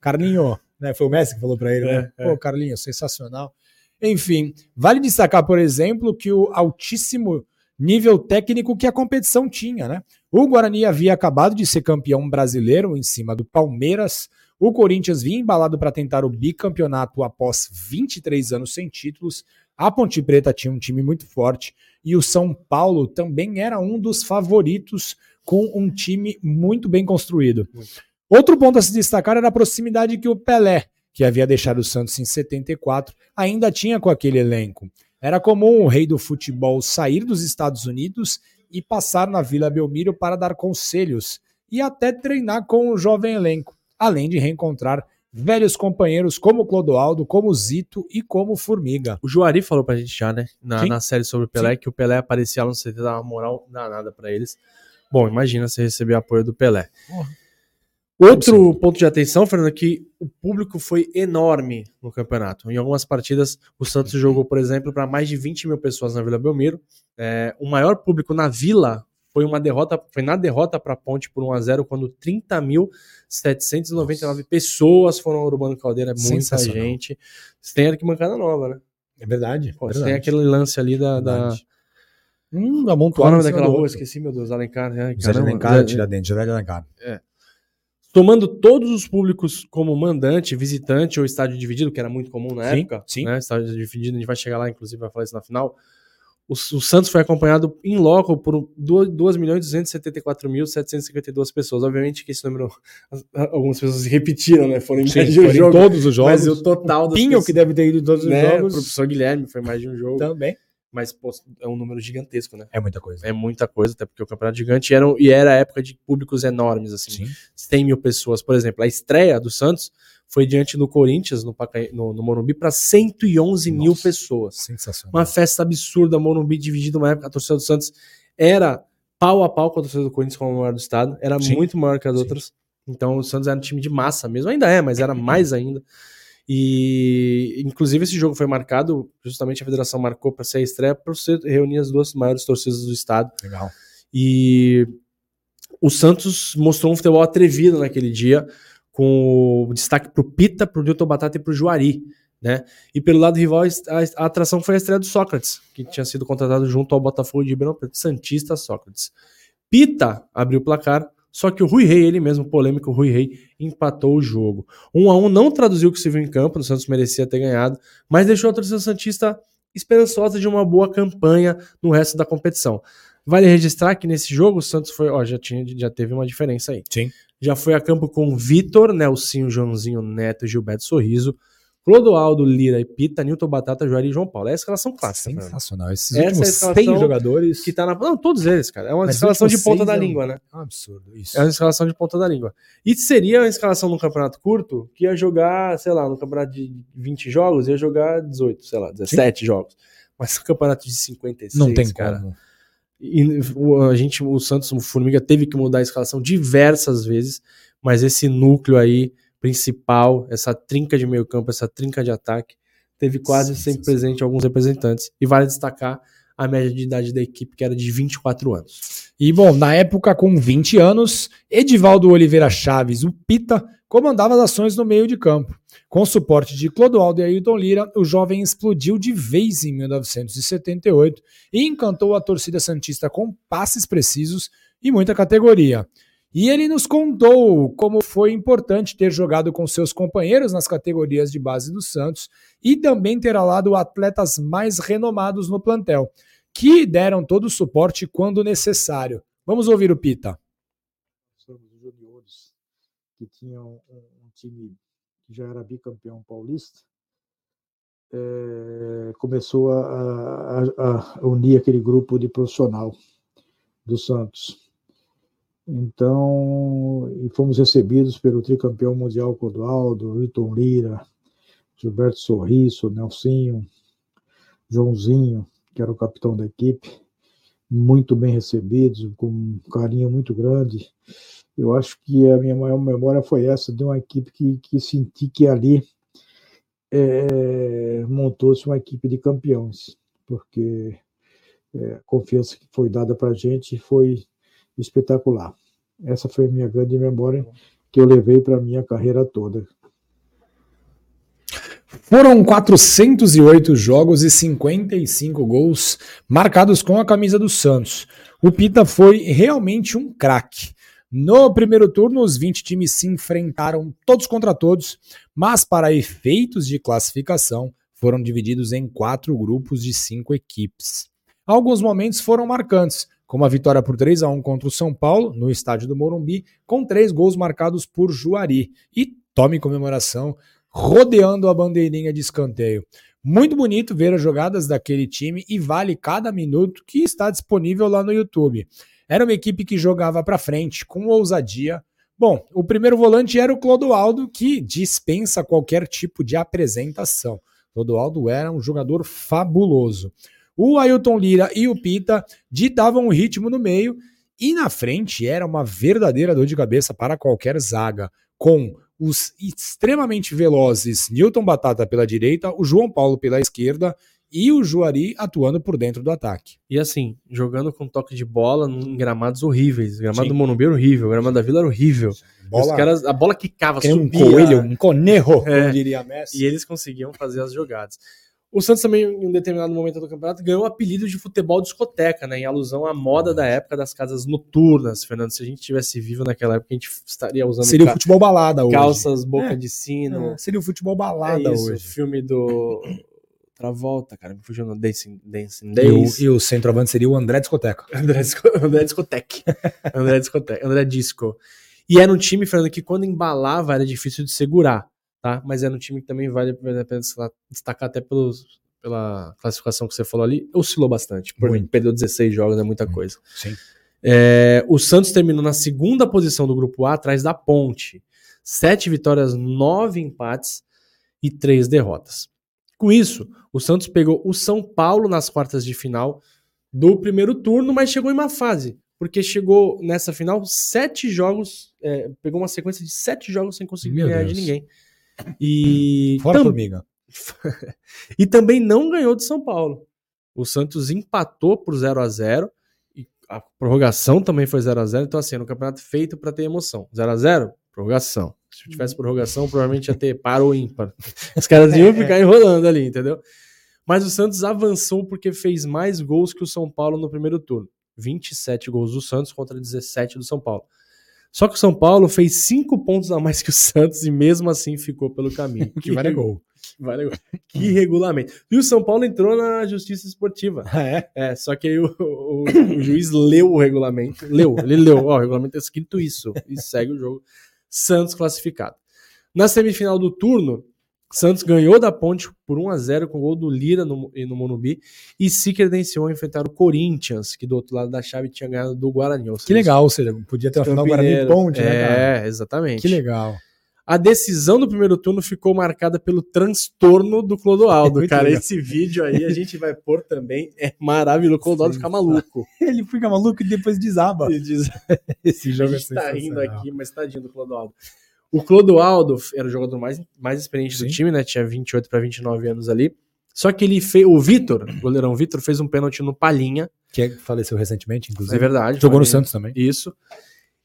B: Carlinho, né? Foi o Messi que falou para ele, né? É, Pô, é. Carlinho, sensacional. Enfim, vale destacar, por exemplo, que o altíssimo nível técnico que a competição tinha, né? O Guarani havia acabado de ser campeão brasileiro em cima do Palmeiras. O Corinthians vinha embalado para tentar o bicampeonato após 23 anos sem títulos. A Ponte Preta tinha um time muito forte e o São Paulo também era um dos favoritos com um time muito bem construído. Muito. Outro ponto a se destacar era a proximidade que o Pelé, que havia deixado o Santos em 74, ainda tinha com aquele elenco. Era comum o rei do futebol sair dos Estados Unidos e passar na Vila Belmiro para dar conselhos e até treinar com o jovem elenco, além de reencontrar velhos companheiros como Clodoaldo, como Zito e como Formiga.
A: O Juari falou pra gente já, né, na, na série sobre o Pelé, Sim. que o Pelé aparecia lá no CT, dava moral danada para eles. Bom, imagina você receber apoio do Pelé. Outro ponto de atenção, Fernando, é que o público foi enorme no campeonato. Em algumas partidas, o Santos jogou, por exemplo, para mais de 20 mil pessoas na Vila Belmiro. É, o maior público na Vila foi uma derrota, foi na derrota para a Ponte por 1 a 0 quando 30.799 pessoas foram ao Urbano Caldeira, é muita gente. Você tem arquibancada nova, né?
B: É verdade.
A: Pô, verdade. Tem aquele lance ali da. da...
B: Hum, amontoado. Qual é o
A: nome daquela rua? Esqueci, meu Deus. Alencar.
B: Né? José de Alencar, Tiradentes, José de Alencar.
A: É. Tomando todos os públicos como mandante, visitante ou estádio dividido, que era muito comum na sim, época. Sim. Né? Estádio dividido, a gente vai chegar lá, inclusive, vai falar isso na final. O, o Santos foi acompanhado em loco por 2.274.752 pessoas. Obviamente que esse número, algumas pessoas repetiram, né? Foram em
B: Sim, de um jogo,
A: todos os jogos. Mas
B: o total
A: dos Pinho pessoas, que deve ter ido em todos os
B: né?
A: jogos.
B: O professor Guilherme foi mais de um jogo.
A: Também. Mas pô, é um número gigantesco, né?
B: É muita coisa.
A: É muita coisa, até porque o campeonato gigante era, e era a época de públicos enormes, assim. Sim. 100 mil pessoas. Por exemplo, a estreia do Santos foi diante do Corinthians, no, no, no Morumbi, para 111 Nossa, mil pessoas.
B: Sensacional.
A: Uma festa absurda, Morumbi dividido uma época. A torcida do Santos era pau a pau com a torcida do Corinthians como maior do estado, era Sim. muito maior que as Sim. outras. Então o Santos era um time de massa mesmo, ainda é, mas era *clears throat* mais ainda. E inclusive esse jogo foi marcado, justamente a federação marcou para ser a estreia para você reunir as duas maiores torcidas do estado.
B: Legal.
A: E o Santos mostrou um futebol atrevido naquele dia com destaque para o Pita, para o Newton Batata e para o Juari. Né? E pelo lado rival, a, atração foi a estreia do Sócrates, que tinha sido contratado junto ao Botafogo de Ribeirão Santista Sócrates. Pita abriu o placar, só que o Rui Rei, ele mesmo, polêmico, Rui Rei, empatou o jogo. Um a um não traduziu o que se viu em campo, o Santos merecia ter ganhado, mas deixou a torcida Santista esperançosa de uma boa campanha no resto da competição. Vale registrar que nesse jogo o Santos foi, ó, já, tinha, já teve uma diferença aí.
B: Sim
A: já foi a campo com Vitor, Nelsinho, Joãozinho, Neto, Gilberto Sorriso, Clodoaldo, Lira e Pita, Nilton Batata, Juari e João Paulo. É a escalação clássica.
B: Sensacional. Esses Essa últimos é 100 jogadores.
A: Que tá na... Não, todos eles, cara. É uma Mas escalação de ponta da é língua, né?
B: É um absurdo isso.
A: É uma escalação de ponta da língua. E seria uma escalação num campeonato curto que ia jogar, sei lá, no campeonato de 20 jogos, ia jogar 18, sei lá, 17 Sim. jogos. Mas no campeonato de 56,
B: Não tem
A: cara.
B: Como.
A: E a gente, o Santos, o Formiga, teve que mudar a escalação diversas vezes mas esse núcleo aí principal, essa trinca de meio campo, essa trinca de ataque, teve quase sim, sempre sim, presente sim. alguns representantes. E vale destacar a média de idade da equipe, que era de 24 anos.
B: E bom, na época, com 20 anos, Edivaldo Oliveira Chaves, o Pita, comandava as ações no meio de campo. Com suporte de Clodoaldo e Ailton Lira, o jovem explodiu de vez em 1978 e encantou a torcida santista com passes precisos e muita categoria. E ele nos contou como foi importante ter jogado com seus companheiros nas categorias de base do Santos e também ter alado atletas mais renomados no plantel, que deram todo o suporte quando necessário. Vamos ouvir o Pita.
C: Somos juniores que tinham um, time que já era bicampeão paulista, é, começou a, a, a unir aquele grupo de profissional do Santos então, e fomos recebidos pelo tricampeão mundial Clodoaldo, Wilton Lira, Gilberto Sorriso, Nelsinho, Joãozinho, que era o capitão da equipe, muito bem recebidos, com um carinho muito grande. Eu acho que a minha maior memória foi essa, de uma equipe que, que senti que ali é, montou-se uma equipe de campeões, porque é, a confiança que foi dada para a gente foi espetacular. Essa foi a minha grande memória que eu levei para a minha carreira toda.
B: Foram 408 jogos e 55 gols marcados com a camisa do Santos. O Pita foi realmente um craque. No primeiro turno, os 20 times se enfrentaram todos contra todos, mas para efeitos de classificação, foram divididos em quatro grupos de cinco equipes. Alguns momentos foram marcantes, como a vitória por 3 a 1 contra o São Paulo, no estádio do Morumbi, com três gols marcados por Juari. E tome comemoração rodeando a bandeirinha de escanteio. Muito bonito ver as jogadas daquele time e vale cada minuto que está disponível lá no YouTube. Era uma equipe que jogava para frente, com ousadia. Bom, o primeiro volante era o Clodoaldo, que dispensa qualquer tipo de apresentação. Clodoaldo era um jogador fabuloso. O Ailton Lira e o Pita ditavam o ritmo no meio e na frente era uma verdadeira dor de cabeça para qualquer zaga, com os extremamente velozes Newton Batata pela direita, o João Paulo pela esquerda e o Juari atuando por dentro do ataque.
A: E assim, jogando com toque de bola em gramados horríveis. Gramado Sim. do Monumbi era horrível, gramado da Vila era horrível. Bola, Os caras, a bola quicava,
B: subia. Um coelho, um conejo, é, como diria Messi.
A: E eles conseguiam fazer as jogadas. O Santos também, em um determinado momento do campeonato, ganhou o apelido de futebol discoteca, né? Em alusão à moda da época das casas noturnas, Fernando. Se a gente tivesse vivo naquela época, a gente estaria usando.
B: Seria o futebol balada hoje.
A: Calças, boca é, de sino.
B: É, seria o futebol balada é isso, hoje.
A: filme do. Travolta, cara, me fugiu no Dancing, Dancing
B: Days. E o, e o centroavante seria o André Discoteca. *laughs*
A: André, Disco, André Discoteca. André Discoteca. André Disco. E era um time, Fernando, que quando embalava era difícil de segurar tá? Mas é um time que também vale, a pena destacar até pelos, pela classificação que você falou ali, oscilou bastante. Por perdeu 16 jogos, é muita Muito. coisa.
B: Sim.
A: É, o Santos terminou na segunda posição do grupo A, atrás da Ponte. Sete vitórias, nove empates e três derrotas. Com isso, o Santos pegou o São Paulo nas quartas de final do primeiro turno, mas chegou em uma fase, porque chegou nessa final sete jogos, é, pegou uma sequência de sete jogos sem conseguir Meu ganhar Deus. de ninguém. E
B: Fora tam... formiga. *laughs*
A: e também não ganhou de São Paulo. O Santos empatou por 0 a 0 e a prorrogação também foi 0 a 0 Então, assim, era um campeonato feito para ter emoção. 0 a 0 prorrogação. Se tivesse prorrogação, provavelmente ia ter *laughs* par ou ímpar. Os caras iam ficar enrolando ali, entendeu? Mas o Santos avançou porque fez mais gols que o São Paulo no primeiro turno. 27 gols do Santos contra 17 do São Paulo. Só que o São Paulo fez cinco pontos a mais que o *laughs* Santos e mesmo assim ficou pelo caminho. *laughs*
B: que vale gol.
A: Que, vale gol. que regulamento. E o São Paulo entrou na justiça esportiva.
B: Ah, é?
A: É, só que aí o, o, o juiz leu o regulamento. Leu, ele leu. Ó, o regulamento é escrito isso. E segue o jogo. Santos classificado. Na semifinal do turno, Santos ganhou da Ponte por 1 a 0 com o gol do Lira no, no Monubi e se credenciou a enfrentar o Corinthians, que do outro lado da chave tinha ganhado do Guarani.
B: Seja, que legal, ou seja, podia ter uma final Guarani Ponte,
A: né, É, exatamente.
B: Que legal.
A: A decisão do primeiro turno ficou marcada pelo transtorno do Clodoaldo. *laughs* É cara, legal. esse vídeo aí a gente vai pôr também. É maravilhoso. O Clodoaldo Sim. fica maluco. *laughs*
B: Ele fica maluco e depois desaba.
A: Diz... *laughs* Esse jogo a gente é tá rindo aqui, mas tadinho do Clodoaldo. O Clodoaldo era o jogador mais, mais experiente Sim. do time, né? Tinha 28 para 29 anos ali. Só que ele fez. O Vitor, o goleirão Vitor, fez um pênalti no Palhinha.
B: Que é- faleceu recentemente, inclusive.
A: É verdade.
B: Jogou no. Santos também.
A: Isso.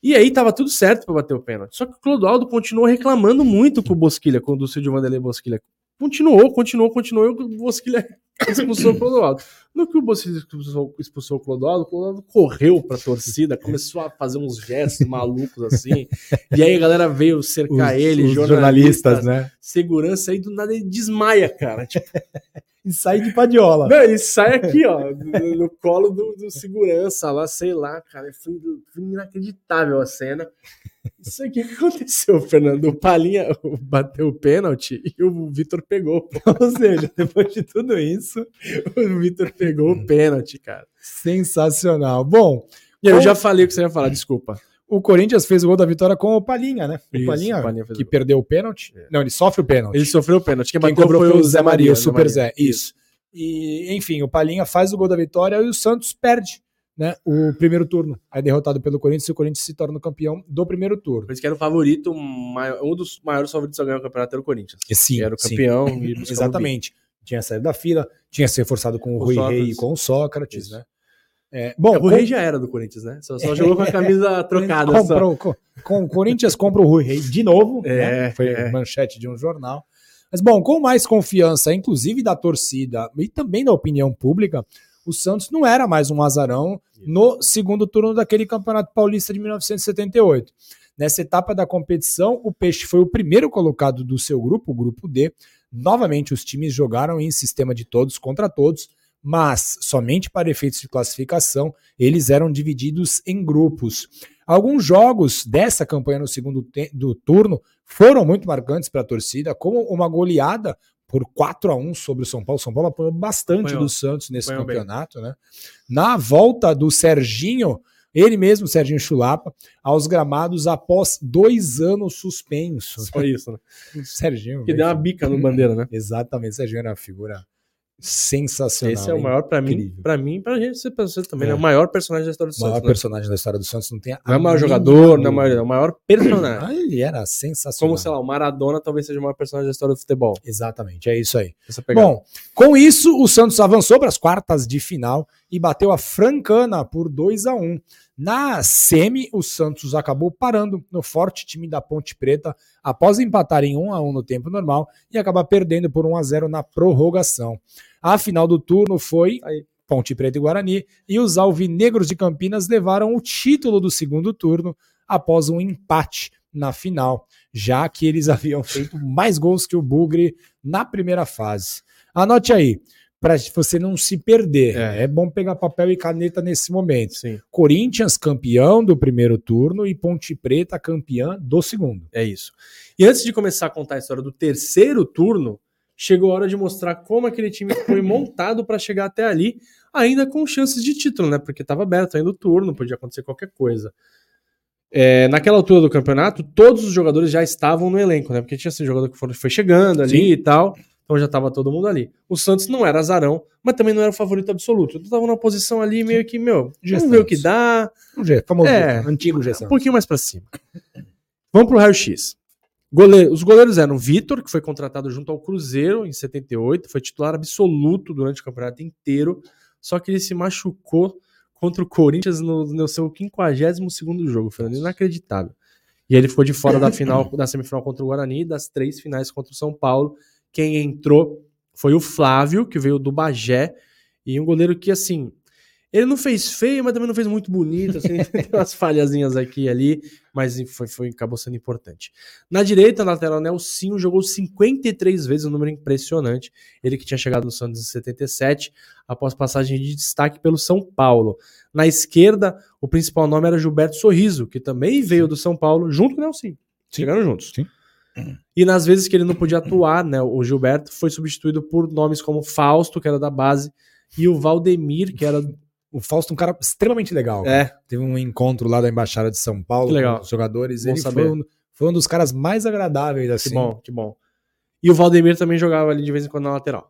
A: E aí tava tudo certo pra bater o pênalti. Só que o Clodoaldo continuou reclamando muito com o Bosquilha, com o Dulce de Vanderlei Bosquilha. Continuou, continuou, continuou, e o Bosquilha *coughs* expulsou o Clodoaldo. No que o Bosquilha expulsou, expulsou o Clodoaldo, o Clodoaldo correu pra torcida, começou a fazer uns gestos malucos assim. E aí a galera veio cercar ele,
B: os
A: jornalistas,
B: né?
A: segurança, aí do nada ele desmaia, cara. Tipo,
B: E sai de padiola.
A: não, ele sai aqui, ó, no, no colo do, do segurança lá, sei lá, cara. Foi, foi inacreditável a cena. Isso aqui que aconteceu, Fernando. O Palinha bateu o pênalti e o Vitor pegou. *laughs*
B: Ou seja, depois de tudo isso,
A: O Vitor pegou o pênalti, cara.
B: sensacional. Bom,
A: E eu já falei o que você ia falar, desculpa.
B: O Corinthians fez o gol da vitória com o Palinha, né? O
A: Isso,
B: Palinha,
A: o Palinha
B: que
A: o
B: perdeu o pênalti. Não, ele sofre o pênalti.
A: Ele sofreu o pênalti. Quem,
B: Quem cobrou foi o Zé Maria, o Super
A: Maria.
B: Zé. Isso. E, enfim, o Palinha faz o gol da vitória e o Santos perde né, o primeiro turno. É derrotado pelo Corinthians e o Corinthians se torna o campeão do primeiro turno.
A: Por isso que era o favorito, um dos maiores favoritos a ganhar o campeonato era o Corinthians.
B: E sim,
A: era o
B: sim.
A: campeão. e *laughs* buscava o
B: Exatamente. Tinha saído da fila, tinha se reforçado com o
A: Com
B: Rui
A: Sócrates.
B: Rei e com o Sócrates,
A: Isso.
B: né? É, bom,
A: O Rei já era do Corinthians, né? Só, só jogou com a camisa *laughs* trocada.
B: comprou, com, com o Corinthians compra o Rui Rei de novo,
A: É,
B: né? foi
A: é.
B: manchete de um jornal. Mas bom, com mais confiança, inclusive da torcida e também da opinião pública, o Santos não era mais um azarão no segundo turno daquele Campeonato Paulista de 1978. Nessa etapa da competição, o Peixe foi o primeiro colocado do seu grupo, o grupo D. Novamente, os times jogaram em sistema de todos contra todos, mas somente para efeitos de classificação, eles eram divididos em grupos. Alguns jogos dessa campanha no segundo do turno foram muito marcantes para a torcida, como uma goleada por 4 a 1 sobre o São Paulo. O São Paulo apoiou bastante
A: Apanhou.
B: do Santos nesse
A: bem.
B: campeonato, né? Na volta do Serginho, ele mesmo, Serginho Chulapa, aos gramados após dois anos suspensos.
A: Foi isso, né? *laughs*
B: Serginho.
A: Que deu uma bica no bandeira, né? *laughs*
B: Exatamente, Serginho era uma figura sensacional.
A: Esse é o maior pra mim, pra mim, pra gente, pra você também,
B: É.
A: né? O maior personagem da história do
B: O maior
A: Santos. né?
B: personagem da história do Santos não tem
A: Não é o maior jogador, não é o maior, é o maior personagem.
B: Ah, ele era sensacional.
A: Como, sei lá, o Maradona talvez seja o maior personagem da história do futebol.
B: Exatamente, é isso aí. Bom, com isso, o Santos avançou para as quartas de final e bateu a Francana por 2 a 1 Na semi, o Santos acabou parando no forte time da Ponte Preta após empatar em 1 a 1 no tempo normal e acabar perdendo por 1 a 0 na prorrogação. A final do turno foi. Ponte Preta e Guarani e os alvinegros de Campinas levaram o título do segundo turno após um empate na final, já que eles *laughs* haviam feito mais gols que o Bugre na primeira fase. Anote aí, para você não se perder. É.
A: É.
B: bom pegar papel e caneta nesse momento.
A: Sim,
B: Corinthians campeão do primeiro turno e Ponte Preta campeã do segundo.
A: é isso. E antes de começar a contar a história do terceiro turno, chegou a hora de mostrar como aquele time foi *coughs* montado para chegar até ali, ainda com chances de título, né? Porque estava aberto ainda o turno, podia acontecer qualquer coisa. É, naquela altura do campeonato, todos os jogadores já estavam no elenco, né? Porque tinha esse jogador que foi, chegando ali
B: Sim.
A: e tal. Então já estava todo mundo ali. O Santos não era azarão, mas também não era o favorito absoluto. Então tava numa posição ali meio que, meu, vamos ver o que dá.
B: Um G, famoso
A: É.
B: antigo G
A: Um pouquinho mais pra cima. Vamos pro raio-x. Goleiro- os goleiros eram Vitor, que foi contratado junto ao Cruzeiro em 78, foi titular absoluto durante o campeonato inteiro, só que ele se machucou contra o Corinthians no, no seu 52º jogo, Fernando, inacreditável. E ele ficou de fora da final, da semifinal contra o Guarani das três finais contra o São Paulo. Quem entrou foi o Flávio, que veio do Bagé, e um goleiro que, assim, ele não fez feio, mas também não fez muito bonito, assim, *laughs* tem umas falhazinhas aqui e ali, mas foi, foi, acabou sendo importante. Na direita, na lateral, Nelsinho jogou 53 vezes, um número impressionante. Ele que tinha chegado no Santos em 77, após passagem de destaque pelo São Paulo. Na esquerda, o principal nome era Gilberto Sorriso, que também veio do São Paulo, junto com o Nelsinho. Chegaram juntos.
B: Sim.
A: E nas vezes que ele não podia atuar, né, o Gilberto foi substituído por nomes como Fausto, que era da base, e o Valdemir, que era
B: O Fausto é um cara extremamente legal.
A: É,
B: Teve um encontro lá da Embaixada de São Paulo com os jogadores.
A: Bom
B: Ele foi um, foi um dos caras mais agradáveis, assim.
A: que bom, que bom. E o Valdemir também jogava ali de vez em quando na lateral.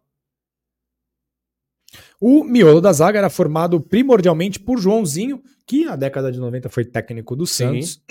B: O miolo da zaga era formado primordialmente por Joãozinho, que na década de 90 foi técnico do Santos.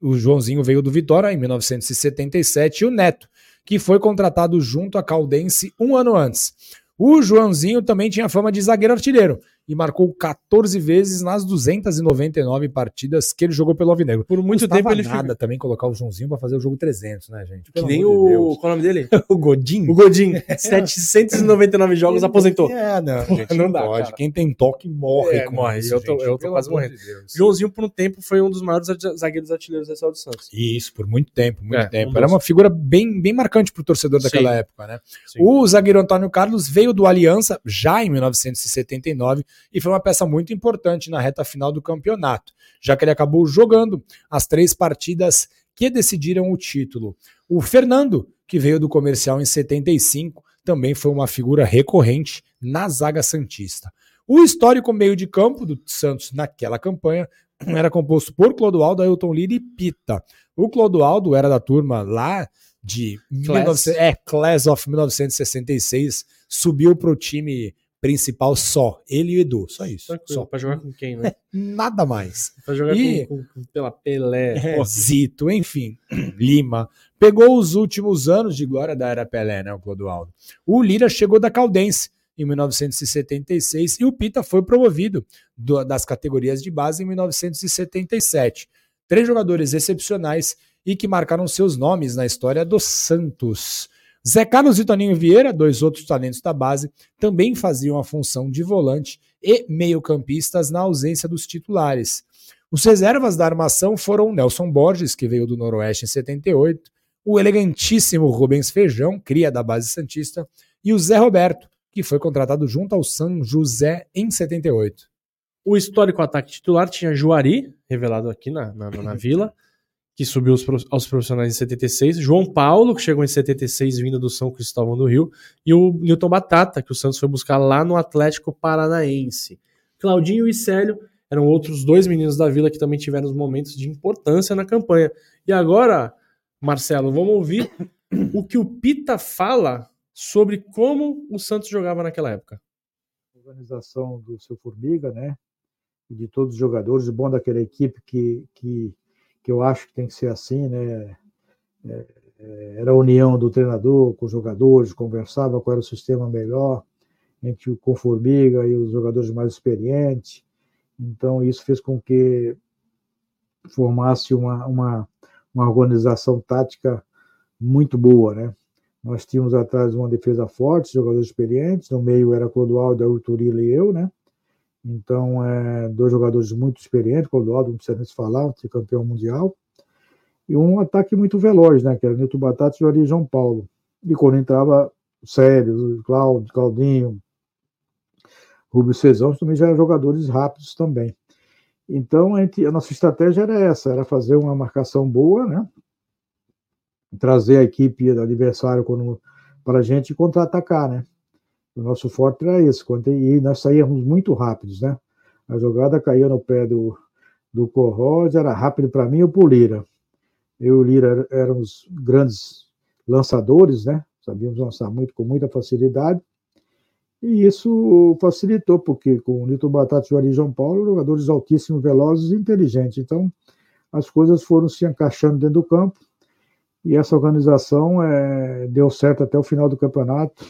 B: O Joãozinho veio do Vitória em 1977 e o Neto, que foi contratado junto à Caldense um ano antes. O Joãozinho também tinha fama de zagueiro artilheiro e marcou 14 vezes nas 299 partidas que ele jogou pelo Alvinegro.
A: Por muito
B: Custava
A: tempo ele
B: nada
A: fica...
B: também colocar o Joãozinho pra fazer o jogo 300, né, gente?
A: Que
B: Pelo
A: nem
B: amor de
A: o...
B: Deus.
A: Qual é o nome dele?
B: o *laughs* Godinho.
A: O Godin. 799 *laughs* jogos, aposentou.
B: É, não, gente,
A: não
B: não,
A: dá,
B: pode.
A: cara.
B: Quem tem toque morre
A: É, morre.
B: isso,
A: Eu tô-
B: gente.
A: eu tô quase morrendo.
B: de.
A: Joãozinho, por um tempo, foi um dos maiores zagueiros artilheiros da história do Santos.
B: Isso, por muito tempo, muito
A: É,
B: tempo.
A: um
B: Era uma figura bem, bem marcante pro torcedor daquela
A: Sim.
B: época, né?
A: Sim.
B: O zagueiro Antônio Carlos veio do Aliança já em 1979 e foi uma peça muito importante na reta final do campeonato, já que ele acabou jogando as três partidas que decidiram o título. O Fernando, que veio do comercial em 75, também foi uma figura recorrente na zaga Santista. O histórico meio de campo do Santos naquela campanha *clears throat* era composto por Clodoaldo, Ailton Lira e Pita. O Clodoaldo era da turma lá de
A: Class.
B: 1900 é, Class of 1966, subiu para o time principal só, ele e o Edu, só isso.
A: Tranquilo,
B: Só.
A: Pra jogar com quem, né? *laughs*
B: Nada mais.
A: Pra jogar
B: E-
A: com, com- pela Pelé.
B: É, Zito, enfim, *clears throat* Lima. Pegou os últimos anos de glória da era Pelé, né, o Clodoaldo. O Lira chegou da Caldense em 1976 e o Pita foi promovido do- das categorias de base em 1977. Três jogadores excepcionais e que marcaram seus nomes na história do Santos. Zé Carlos e Toninho Vieira, dois outros talentos da base, também faziam a função de volante e meio-campistas na ausência dos titulares. Os reservas da armação foram Nelson Borges, que veio do Noroeste em 78, o elegantíssimo Rubens Feijão, cria da base Santista, e o Zé Roberto, que foi contratado junto ao São José em 78.
A: O histórico ataque titular tinha Juari, revelado aqui na, na, na vila, *laughs* que subiu aos pro- aos profissionais em 76. João Paulo, que chegou em 76, vindo do São Cristóvão do Rio. E o Newton Batata, que o Santos foi buscar lá no Atlético Paranaense. Claudinho e Célio eram outros dois meninos da vila que também tiveram os momentos de importância na campanha. E agora, Marcelo, vamos ouvir o que o Pita fala sobre como o Santos jogava naquela época.
C: organização do seu Formiga, né? E de todos os jogadores, o bom daquela equipe que, que, que eu acho que tem que ser assim, né? É, é, era a união do treinador com os jogadores, conversava qual era o sistema melhor entre o com o Formiga e os jogadores mais experientes. Então, isso fez com que formasse uma, uma, uma organização tática muito boa, né? Nós tínhamos atrás uma defesa forte, jogadores experientes, no meio era Clodoaldo, Lira e eu, né? Então, é, dois jogadores muito experientes, Clodoaldo, não precisa nem se falar, tricampeão mundial. E um ataque muito veloz, né? Que era Nilton Batata e Juari João Paulo. E quando entrava Sérgio, Claudio, Claudinho, Rubio Cezão, também já eram jogadores rápidos também. Então, a, gente- a nossa estratégia era essa, era fazer uma marcação boa, né? Trazer a equipe do adversário quando, para a gente contra-atacar, né? O nosso forte era esse, quando- e nós saíamos muito rápidos, né? A jogada caía no pé do, do era rápido para mim ou para o Lira. Eu e o Lira éramos grandes lançadores, né? Sabíamos lançar muito com muita facilidade. E isso facilitou, porque com o Nito Batata e o Ari João Paulo, jogadores altíssimos, velozes e inteligentes. Então, as coisas foram se encaixando dentro do campo. E essa organização eh, deu certo até o final do campeonato.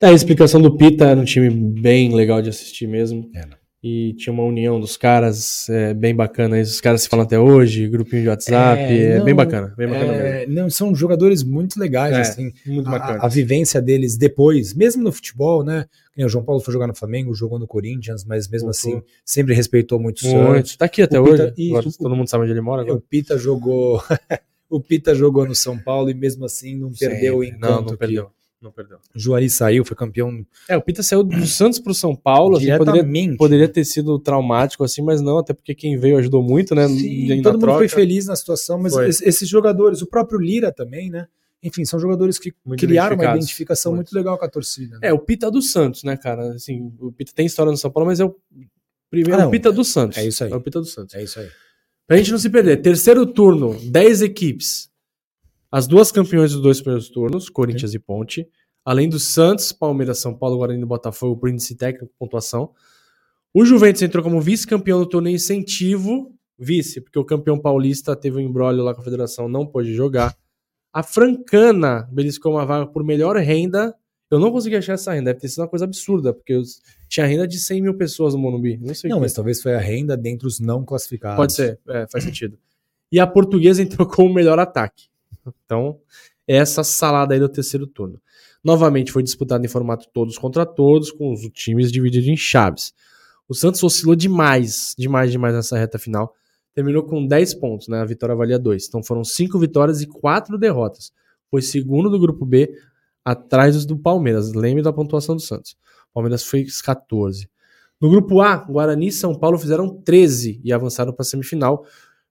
A: É, a explicação do Pita era um time bem legal de assistir mesmo.
B: Era.
A: E tinha uma união dos caras é, bem bacana. Os caras se falam até hoje, grupinho de WhatsApp. É,
B: É, não,
A: bem bacana, bem bacana mesmo.
B: É, não, são jogadores muito legais,
A: É,
B: assim.
A: Muito
B: A,
A: bacana.
B: a vivência deles depois, mesmo no futebol, né? Que O João Paulo foi jogar no Flamengo, jogou no Corinthians, mas mesmo
A: Voltou.
B: assim sempre respeitou muito o Santos.
A: Muito. Tá aqui até
B: O
A: hoje.
B: Pita- isso,
A: Agora todo mundo sabe onde ele mora
B: O
A: agora.
B: Pita jogou. *laughs* o Pita jogou no São Paulo e mesmo assim não perdeu o encanto.
A: Não, não
B: que
A: perdeu. Não perdeu.
B: O Juari saiu, foi campeão
A: É, o Pita saiu do Santos pro São Paulo. Assim, poderia, poderia ter sido traumático, assim, mas não, até porque quem veio ajudou muito, né?
B: Sim, todo mundo
A: troca.
B: foi feliz na situação, mas
A: Foi.
B: es- esses jogadores, o próprio Lira também, né? Enfim, são jogadores que
A: Muito
B: criaram uma identificação
A: Muito.
B: muito legal com a torcida. né?
A: É, o Pita do Santos, né, cara? Assim, o Pita tem história no São Paulo, mas é o primeiro
B: Ah, não.
A: o Pita do Santos.
B: É isso aí.
A: É o Pita do Santos.
B: É isso aí.
A: Pra gente não se perder. Terceiro turno, 10 equipes. As duas campeões dos dois primeiros turnos, Corinthians e Ponte. Além do Santos, Palmeiras, São Paulo, Guarani e Botafogo, por índice técnico, pontuação. O Juventus entrou como vice-campeão do torneio incentivo. Vice, porque o campeão paulista teve um embrólio lá com a federação, não pôde jogar. A Francana beliscou uma vaga por melhor renda Eu não consegui achar essa renda, deve ter sido uma coisa absurda, porque eu tinha renda de 100 mil pessoas no Morumbi. Não sei o
B: Não, mas talvez foi a renda dentre os não classificados.
A: Pode ser, é, faz sentido. E a portuguesa entrou *laughs* com o melhor ataque. Então, essa salada aí do terceiro turno. Novamente foi disputado em formato todos contra todos, com os times divididos em chaves. O Santos oscilou demais, demais, demais nessa reta final. Terminou com 10 pontos, né? A vitória valia 2. Então foram 5 vitórias e 4 derrotas. Foi segundo do grupo B, atrás do Palmeiras. Lembre da pontuação do Santos. O Palmeiras fez 14. No grupo A, Guarani e São Paulo fizeram 13 e avançaram para a semifinal,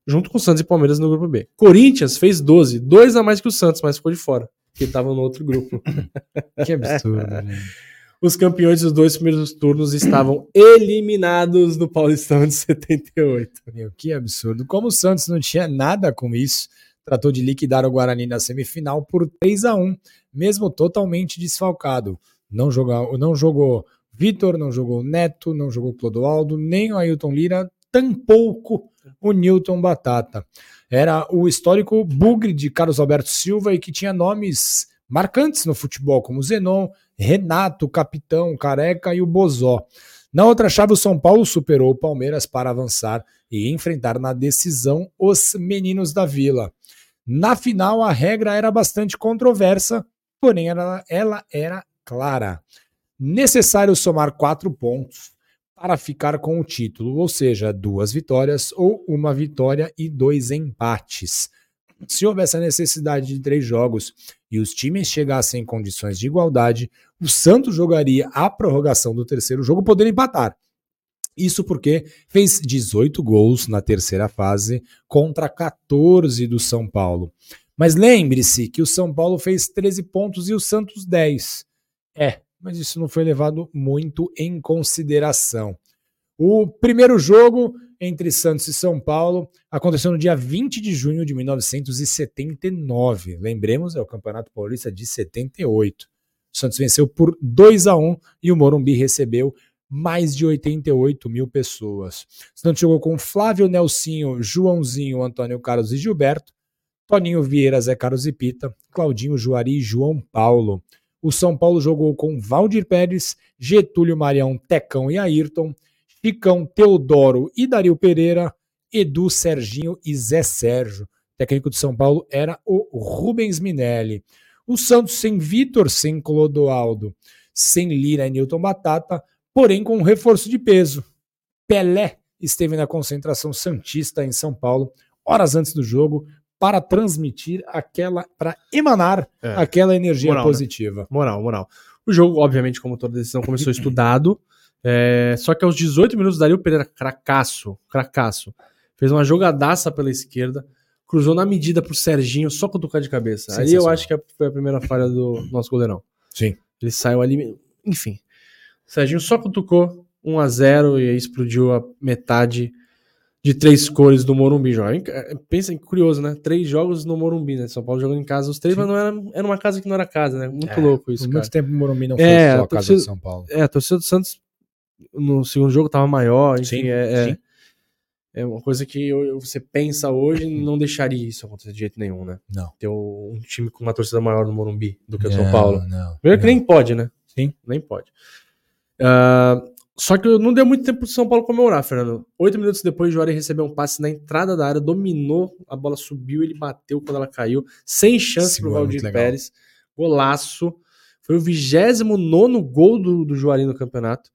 A: junto com Santos e Palmeiras no grupo B. Corinthians fez 12, dois a mais que o Santos, mas ficou de fora, porque estava no outro grupo. *laughs*
B: Que absurdo, *laughs* gente.
A: Os campeões dos dois primeiros turnos estavam eliminados no Paulistão de 78.
B: Meu, que absurdo. Como o Santos não tinha nada com isso, tratou de liquidar o Guarani na semifinal por 3 a 1 mesmo totalmente desfalcado. Não jogou, não jogou Vitor, não jogou Neto, não jogou Clodoaldo, nem o Ailton Lira, tampouco o Newton Batata. Era o histórico bugre de Carlos Alberto Silva e que tinha nomes marcantes no futebol, como Zenon, Renato, Capitão, Careca e o Bozó. Na outra chave, o São Paulo superou o Palmeiras para avançar e enfrentar na decisão os meninos da Vila. Na final, a regra era bastante controversa, porém ela, ela era clara. Necessário somar quatro pontos para ficar com o título, ou seja, duas vitórias ou uma vitória e dois empates. Se houvesse a necessidade de três jogos e os times chegassem em condições de igualdade, o Santos jogaria a prorrogação do terceiro jogo, podendo empatar. Isso porque fez 18 gols na terceira fase contra 14 do São Paulo. Mas lembre-se que o São Paulo fez 13 pontos e o Santos 10. É, mas isso não foi levado muito em consideração. O primeiro jogo entre Santos e São Paulo aconteceu no dia 20 de junho de 1979. Lembremos, é o Campeonato Paulista de 78. O Santos venceu por 2 a 1 e o Morumbi recebeu mais de 88 mil pessoas. O Santos jogou com Flávio Nelsinho, Joãozinho, Antônio Carlos e Gilberto, Toninho Vieira, Zé Carlos e Pita, Claudinho Juari e João Paulo. O São Paulo jogou com Valdir Pérez, Getúlio Marião, Tecão e Ayrton, Chicão, Teodoro e Dario Pereira, Edu, Serginho e Zé Sérgio. Técnico de São Paulo era o Rubens Minelli. O Santos sem Vitor, sem Clodoaldo, sem Lira e Newton Batata, porém com um reforço de peso. Pelé esteve na concentração Santista em São Paulo, horas antes do jogo, para transmitir aquela, para emanar
A: É.
B: aquela energia
A: Moral, né?
B: positiva.
A: Moral, moral. O jogo, obviamente, como toda decisão, começou *clears throat* estudado. é, só que aos 18 minutos, Dario Pereira, cracaço, cracaço, fez uma jogadaça pela esquerda, cruzou na medida pro Serginho, só cutucar de cabeça. Aí eu acho que foi a primeira falha do nosso goleirão.
B: Sim.
A: Ele saiu ali, enfim. O Serginho só cutucou 1 a 0 e aí explodiu a metade de três cores do Morumbi. Joga. Pensa em curioso, né? Três jogos no Morumbi, né? São Paulo jogando em casa, os três,
B: Sim.
A: mas não era, era uma casa que não era casa, né? Muito
B: É,
A: louco isso,
B: Por
A: cara.
B: muito tempo o Morumbi não foi
A: É,
B: só
A: a
B: a casa
A: torcida-
B: de São Paulo.
A: É, a torcida do Santos no segundo jogo tava maior, enfim,
B: Sim,
A: é, é-
B: sim.
A: é uma coisa que você pensa hoje *laughs* não deixaria isso acontecer de jeito nenhum, né?
B: Não.
A: Ter um time com uma torcida maior no Morumbi do que o São Paulo.
B: Não,
A: Primeiro que
B: não.
A: nem pode, né?
B: Sim.
A: Nem pode. Ah, só que não deu muito tempo pro São Paulo comemorar, Fernando. Oito minutos depois, o Juarez recebeu um passe na entrada da área, dominou, a bola subiu, ele bateu quando ela caiu, sem chance
B: Esse
A: pro
B: é
A: Valdir. Pérez. Golaço. Foi o 29 gol do, do Juari no campeonato.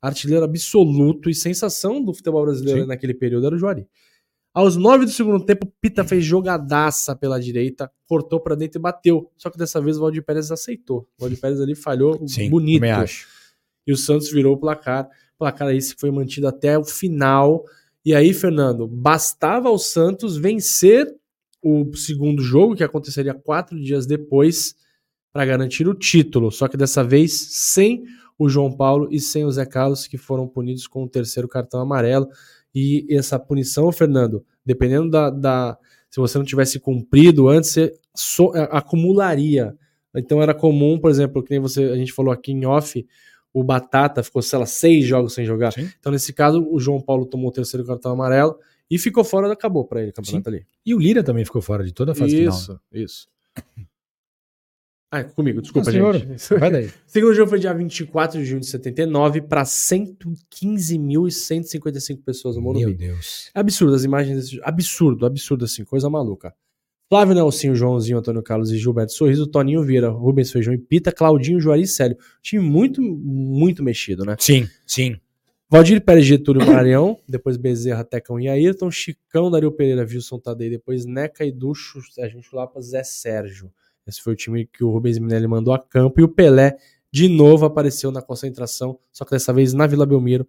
A: Artilheiro absoluto e sensação do futebol brasileiro
B: Sim.
A: naquele período era o Juari. Aos nove do segundo tempo, Pita fez jogadaça pela direita, cortou pra dentro e bateu. Só que dessa vez o Valdir Pérez aceitou. O Valdir Pérez ali falhou
B: Sim,
A: bonito.
B: também acho.
A: E o Santos virou o placar. O placar aí foi mantido até o final. E aí, Fernando, bastava ao Santos vencer o segundo jogo, que aconteceria quatro dias depois, para garantir o título. Só que dessa vez sem o João Paulo e sem o Zé Carlos, que foram punidos com o terceiro cartão amarelo. E essa punição, Fernando, dependendo da. da- se você não tivesse cumprido antes, você so- a- acumularia. Então era comum, por exemplo, que nem você, a gente falou aqui em off, o Batata ficou, sei lá, seis jogos sem jogar.
B: Sim.
A: Então, nesse caso, o João Paulo tomou o terceiro cartão amarelo e ficou fora, acabou pra ele o campeonato ali.
B: E o Lira também ficou fora de toda a fase final. né?
A: Isso, isso. Ah, comigo, desculpa,
B: senhor.
A: gente.
B: Vai daí. *laughs*
A: O segundo jogo foi dia 24 de junho de 79 para 115.155 pessoas no Morumbi.
B: Meu Deus.
A: É absurdo as imagens desse jogo. Absurdo, absurdo assim, coisa maluca. Flávio Nelsinho, Joãozinho, Antônio Carlos e Gilberto Sorriso, Toninho Vieira, Rubens Feijão e Pita, Claudinho, Juari e Célio. Time muito, muito mexido, né?
B: Sim, sim.
A: Valdir Pérez, Getúlio Maranhão, *coughs* depois Bezerra, Tecão e Ayrton, Chicão, Dario Pereira, Wilson Tadei, depois Neca e Ducho, a gente lá para Zé Sérgio. Esse foi o time que o Rubens Minelli mandou a campo. E o Pelé, de novo, apareceu na concentração, só que dessa vez na Vila Belmiro.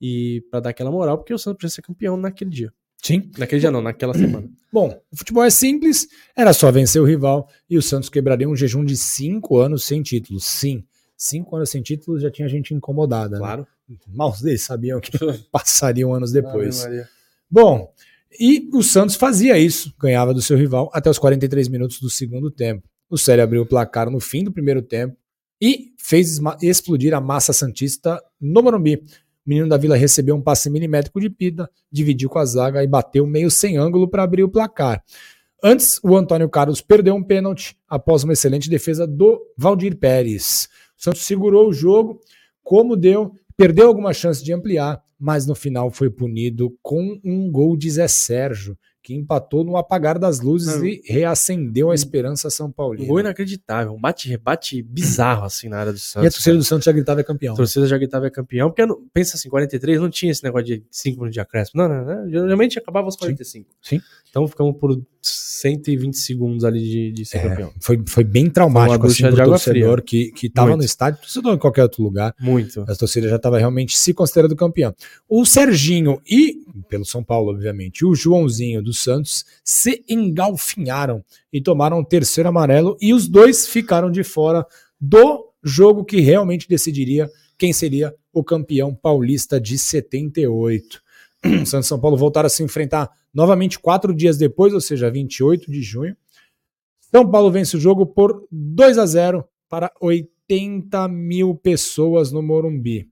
A: E para dar aquela moral, porque o Santos precisa ser campeão naquele dia.
B: Sim.
A: Naquele dia não, naquela semana. *clears throat*
B: Bom, o futebol é simples, era só vencer o rival e o Santos quebraria um jejum de cinco anos sem títulos. Sim, cinco anos sem títulos já tinha gente incomodada. Né?
A: Claro.
B: Mal eles sabiam que *laughs* *laughs* passariam anos depois. Bom, e o Santos fazia isso, ganhava do seu rival até os 43 minutos do segundo tempo. O Célio abriu o placar no fim do primeiro tempo e fez explodir a massa santista no Morumbi. O menino da Vila recebeu um passe milimétrico de pita, dividiu com a zaga e bateu meio sem ângulo para abrir o placar. Antes, o Antônio Carlos perdeu um pênalti após uma excelente defesa do Valdir Pérez. O Santos segurou o jogo como deu, perdeu alguma chance de ampliar, mas no final foi punido com um gol de Zé Sérgio, que empatou no apagar das luzes
A: Não.
B: e reacendeu a esperança São
A: Um
B: Paulina.
A: gol inacreditável, um bate-rebate bizarro assim na área do Santos.
B: E a torcida do Santos já gritava é campeão.
A: A torcida já gritava é campeão, porque pensa assim, 43 não tinha esse negócio de 5 minutos de acréscimo. Não, não, não. Geralmente acabava aos 45.
B: sim.
A: Então ficamos por 120 segundos ali de, de ser
B: É,
A: campeão.
B: Foi, foi bem traumático
A: Foi
B: assim, pro
A: de
B: torcedor que, que tava
A: Muito.
B: no estádio, torcedor em qualquer outro lugar.
A: Muito.
B: A torcida já estava realmente se considerando campeão. O Serginho e, pelo São Paulo, obviamente, o Joãozinho do Santos se engalfinharam e tomaram o terceiro amarelo e os dois ficaram de fora do jogo que realmente decidiria quem seria o campeão paulista de 78. *clears throat* Santos e São Paulo voltaram a se enfrentar novamente quatro dias depois, ou seja, 28 de junho. São Paulo vence o jogo por 2 a 0 para 80 mil pessoas no Morumbi.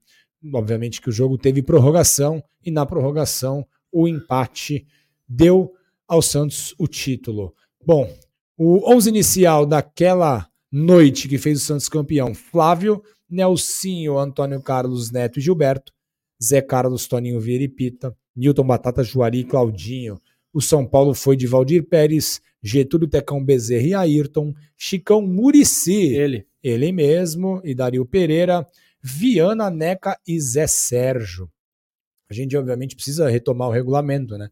B: Obviamente que o jogo teve prorrogação e na prorrogação o empate deu ao Santos o título. Bom, o 11 inicial daquela noite que fez o Santos campeão: Flávio, Nelsinho, Antônio Carlos Neto e Gilberto, Zé Carlos, Toninho Vieira e Pita, Newton Batata, Juari e Claudinho. O São Paulo foi de Valdir Pérez, Getúlio Tecão Bezerra e Ayrton, Chicão Murici,
A: Ele.
B: ele mesmo, e Dario Pereira, Viana, Neca e Zé Sérgio. A gente, obviamente, precisa retomar o regulamento, né?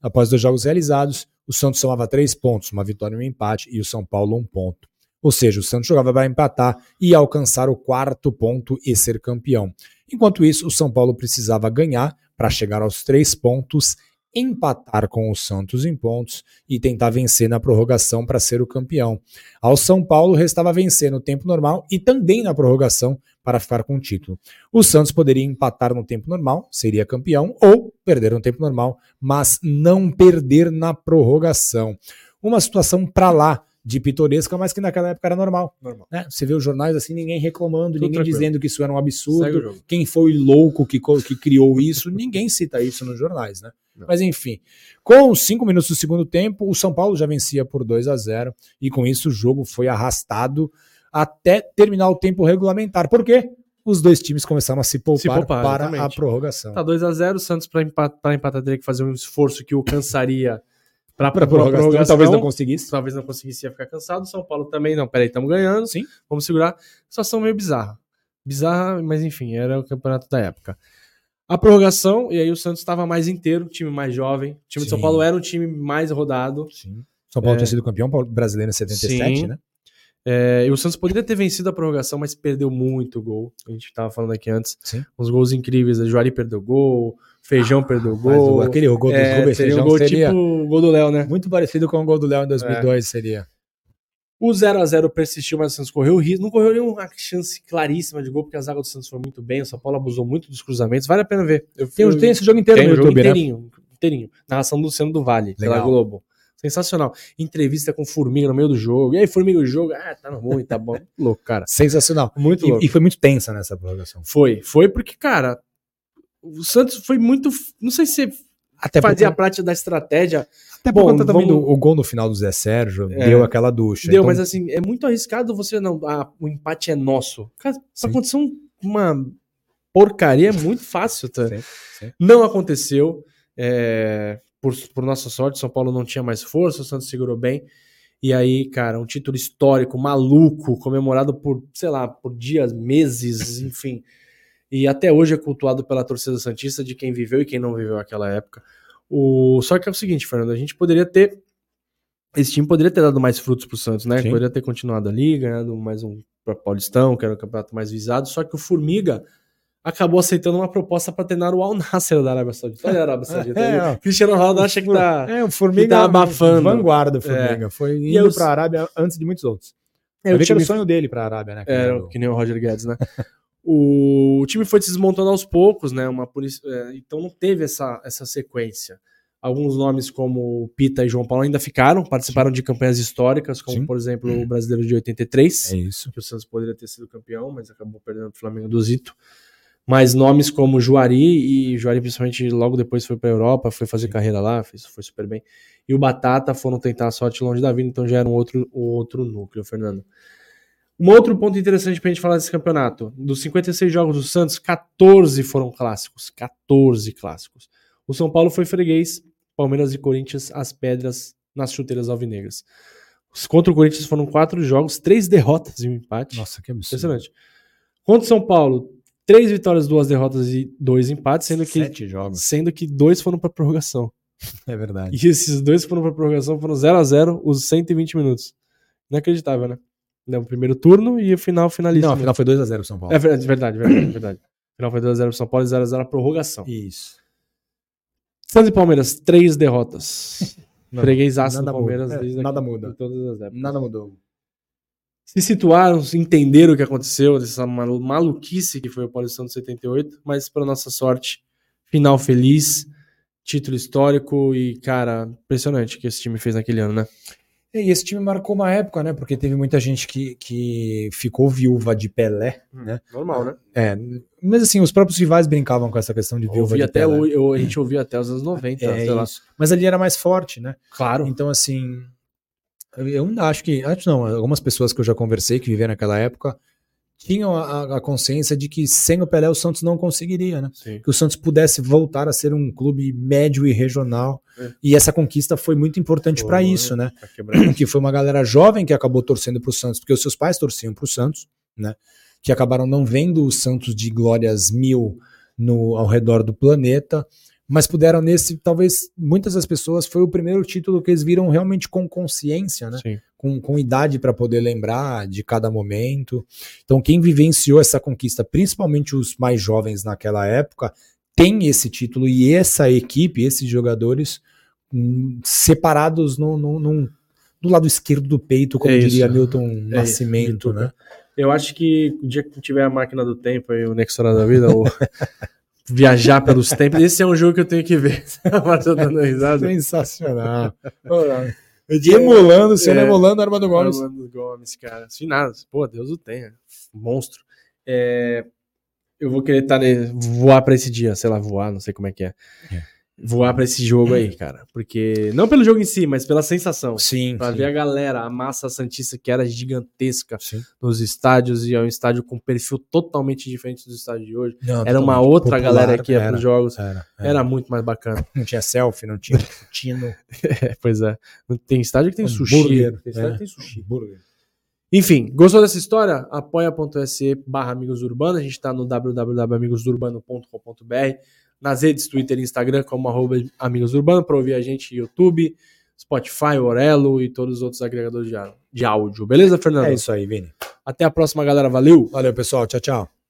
B: Após dois jogos realizados, o Santos somava três pontos, uma vitória e um empate, e o São Paulo um ponto. Ou seja, o Santos jogava para empatar e alcançar o quarto ponto e ser campeão. Enquanto isso, o São Paulo precisava ganhar para chegar aos três pontos, empatar com o Santos em pontos e tentar vencer na prorrogação para ser o campeão. Ao São Paulo restava vencer no tempo normal e também na prorrogação para ficar com o título. O Santos poderia empatar no tempo normal, seria campeão, ou perder no tempo normal, mas não perder na prorrogação. Uma situação para lá de pitoresca, mas que naquela época era normal.
A: Normal.
B: né? Você vê os jornais assim, ninguém reclamando,
A: Tudo
B: ninguém
A: tranquilo.
B: dizendo que isso era um absurdo. Quem foi o louco que, que criou isso, ninguém cita isso nos jornais, né?
A: Não.
B: Mas enfim, com cinco minutos do segundo tempo, o São Paulo já vencia por 2 a 0 e com isso o jogo foi arrastado até terminar o tempo regulamentar. Por quê? Os dois times começaram a se poupar,
A: Se poupar,
B: para a
A: exatamente.
B: prorrogação.
A: Tá 2x0, o Santos pra empatar, empatar teria que fazer um esforço que o cansaria
B: Para
A: pra
B: prorrogação, talvez não conseguisse.
A: talvez não conseguisse ia ficar cansado. São Paulo também, não, peraí, estamos ganhando.
B: Sim.
A: Vamos segurar. Situação meio bizarra. Bizarra, mas enfim, era o campeonato da época. A prorrogação, e aí o Santos estava mais inteiro, time mais jovem. O time de São
B: Sim.
A: Paulo era um time mais rodado.
B: Sim. São Paulo tinha sido campeão brasileiro em 77,
A: Sim.
B: né?
A: É, e o Santos poderia ter vencido a prorrogação, mas perdeu muito gol. A gente estava falando aqui antes.
B: Sim.
A: Uns gols incríveis. A Juari perdeu gol, Feijão perdeu
B: Mas
A: gol.
B: o- aquele gol do
A: É,
B: Rubens
A: seria um gol
B: seria
A: tipo o gol do Léo, né?
B: muito parecido com o gol do Léo em 2002, seria.
A: O 0x0 persistiu, mas o Santos correu risco. Não correu nenhuma chance claríssima de gol, porque a zaga do Santos foi muito bem. O São Paulo abusou muito dos cruzamentos. Vale a pena ver. Eu,
B: Tem,
A: eu-
B: tem esse jogo inteiro
A: tem
B: no
A: o jogo
B: YouTube, né?
A: inteirinho, inteirinho. Narração do Luciano do Vale, pela
B: Legal.
A: Globo. Sensacional. Entrevista com Formiga no meio do jogo. E aí, Formiga, o jogo? Ah, tá ruim, tá bom. *laughs* louco, cara.
B: Sensacional.
A: Muito louco.
B: E, e foi muito tensa nessa prorrogação.
A: Foi, foi porque, cara, o Santos foi muito. Não sei se
B: Até
A: fazia
B: conta-
A: parte da estratégia.
B: Até por
A: Bom,
B: conta também
A: vamos-
B: do o gol no final do Zé Sérgio,
A: É.
B: deu aquela ducha.
A: Deu,
B: Então,
A: mas assim, é muito arriscado você não. Ah, o empate é nosso. Cara, acontecer um- uma porcaria é muito fácil, tá?
B: Sim, sim.
A: Não aconteceu. é, por, por nossa sorte, São Paulo não tinha mais força, o Santos segurou bem. E aí, cara, um título histórico, maluco, comemorado por, sei lá, por dias, meses, *laughs* enfim. E até hoje é cultuado pela torcida Santista de quem viveu e quem não viveu aquela época. O... Só que é o seguinte, Fernando, a gente poderia ter. Esse time poderia ter dado mais frutos pro Santos, né?
B: Sim.
A: Poderia ter continuado ali, ganhado mais um pra Paulistão, que era o campeonato mais visado. Só que o Formiga acabou aceitando uma proposta para treinar o Al Nasser da Arábia Saudita. Olha a Arábia Saudita.
B: É, ó.
A: Cristiano Ronaldo acha que tá.
B: É, o Formiga
A: que tá abafando.
B: vanguarda, o Formiga. Foi
A: E
B: indo
A: eu-
B: pra Arábia antes de muitos outros.
A: É,
B: É,
A: o
B: o
A: time-
B: sonho dele pra Arábia, né?
A: É,
B: cara?
A: que nem o Roger Guedes, né? o, *laughs* o time foi se desmontando aos poucos, né? Uma, é, então não teve essa, essa sequência. Alguns nomes como Pita e João Paulo ainda ficaram, participaram de campanhas históricas, como
B: Sim.
A: por exemplo o Brasileiro de 83,
B: É isso.
A: que o Santos poderia ter sido campeão, mas acabou perdendo pro Flamengo do Zito. Mas nomes como Juari, e Juari principalmente logo depois foi para Europa, foi fazer carreira lá, fez, foi super bem. E o Batata foram tentar a sorte longe da vida, então já era um outro, outro núcleo, Fernando. Um outro ponto interessante pra gente falar desse campeonato. Dos 56 jogos do Santos, 14 foram clássicos. 14 clássicos. O São Paulo foi freguês, Palmeiras e Corinthians, as pedras nas chuteiras alvinegras. Os contra o Corinthians foram quatro jogos, três *laughs* derrotas e um empate.
B: Nossa, que absurdo.
A: Impressionante. Contra o São Paulo, três vitórias, duas derrotas e dois empates, sendo que,
B: Sete jogos.
A: sendo que dois foram pra prorrogação. *laughs*
B: É verdade.
A: E esses dois foram pra prorrogação, foram 0 a 0 os 120 minutos. Inacreditável, né? Né, O primeiro turno e o final finalista.
B: Não, afinal foi 2x0 o São Paulo.
A: É verdade, verdade, verdade. verdade. O final foi 2x0 pro São Paulo e 0x0 a prorrogação.
B: Isso.
A: Santos e Palmeiras, três derrotas. *laughs* Freguês aço do Palmeiras
B: muda. É, nada muda.
A: todas as épocas.
B: Nada mudou.
A: Se situaram, entenderam o que aconteceu, dessa malu- maluquice que foi o Paulistão de 78, mas para nossa sorte, final feliz, título histórico e, cara, impressionante o que esse time fez naquele ano, né?
B: E esse time marcou uma época, né? Porque teve muita gente que, que ficou viúva de Pelé, né?
A: Normal, né?
B: É, mas assim, os próprios rivais brincavam com essa questão de viúva
A: Ouvi
B: de
A: até
B: Pelé.
A: o, eu- a gente ouvia até os anos 90,
B: É,
A: sei lá.
B: isso. Mas ali era mais forte, né?
A: Claro.
B: Então, assim, eu ainda acho que, acho não, algumas pessoas que eu já conversei que viveram naquela época tinham a, a- consciência de que sem o Pelé o Santos não conseguiria, né?
A: Sim.
B: Que o Santos pudesse voltar a ser um clube médio e regional.
A: É.
B: E essa conquista foi muito importante para isso, né? Que foi uma galera jovem que acabou torcendo pro Santos, porque os seus pais torciam pro Santos, né? Que acabaram não vendo o Santos de glórias mil no, ao redor do planeta, mas puderam nesse, talvez muitas das pessoas foi o primeiro título que eles viram realmente com consciência, né?
A: Sim.
B: Com, com idade para poder lembrar de cada momento. Então, quem vivenciou essa conquista, principalmente os mais jovens naquela época, tem esse título e essa equipe, esses jogadores hum, separados no, no, num- do lado esquerdo do peito, como
A: É isso.
B: diria Milton
A: É
B: Nascimento,
A: isso,
B: né?
A: Eu acho que o dia que tiver a máquina do tempo aí, o Nexora da vida, ou *laughs* viajar pelos tempos, esse é um jogo que eu tenho que ver. *laughs* Dando risada.
B: Sensacional. emulando, sendo
A: É.
B: emulando Armando Gomes.
A: Armando Gomes, cara. Finados. Pô, Deus o tenha. Monstro. É, eu vou querer tá, ne- voar pra esse dia, sei lá, voar, não sei como é que é.
B: É.
A: Voar pra esse jogo aí, cara. Porque. Não pelo jogo em si, mas pela sensação.
B: Sim,
A: Pra
B: sim.
A: ver a galera, a massa Santista que era gigantesca
B: Sim.
A: nos estádios e é um estádio com perfil totalmente diferente dos estádios de hoje.
B: Não,
A: Era uma outra
B: popular,
A: galera que ia
B: era,
A: pros jogos.
B: Era, era.
A: Era muito mais bacana.
B: Não tinha selfie, não tinha tino. *laughs*
A: É, pois é. Tem estádio que tem sushi.
B: Hambúrguer,
A: Tem estádio
B: é.
A: que tem sushi.
B: Hambúrguer.
A: Enfim, gostou dessa história? apoia.se barra Amigos Urbano. A gente tá no www.amigosurbano.com.br nas redes Twitter e Instagram como arroba Amigos Urbano para ouvir a gente YouTube, Spotify, Orelo e todos os outros agregadores de áudio. Beleza, Fernando?
B: É isso aí, Vini.
A: Até a próxima, galera. Valeu!
B: Valeu, pessoal. Tchau, tchau.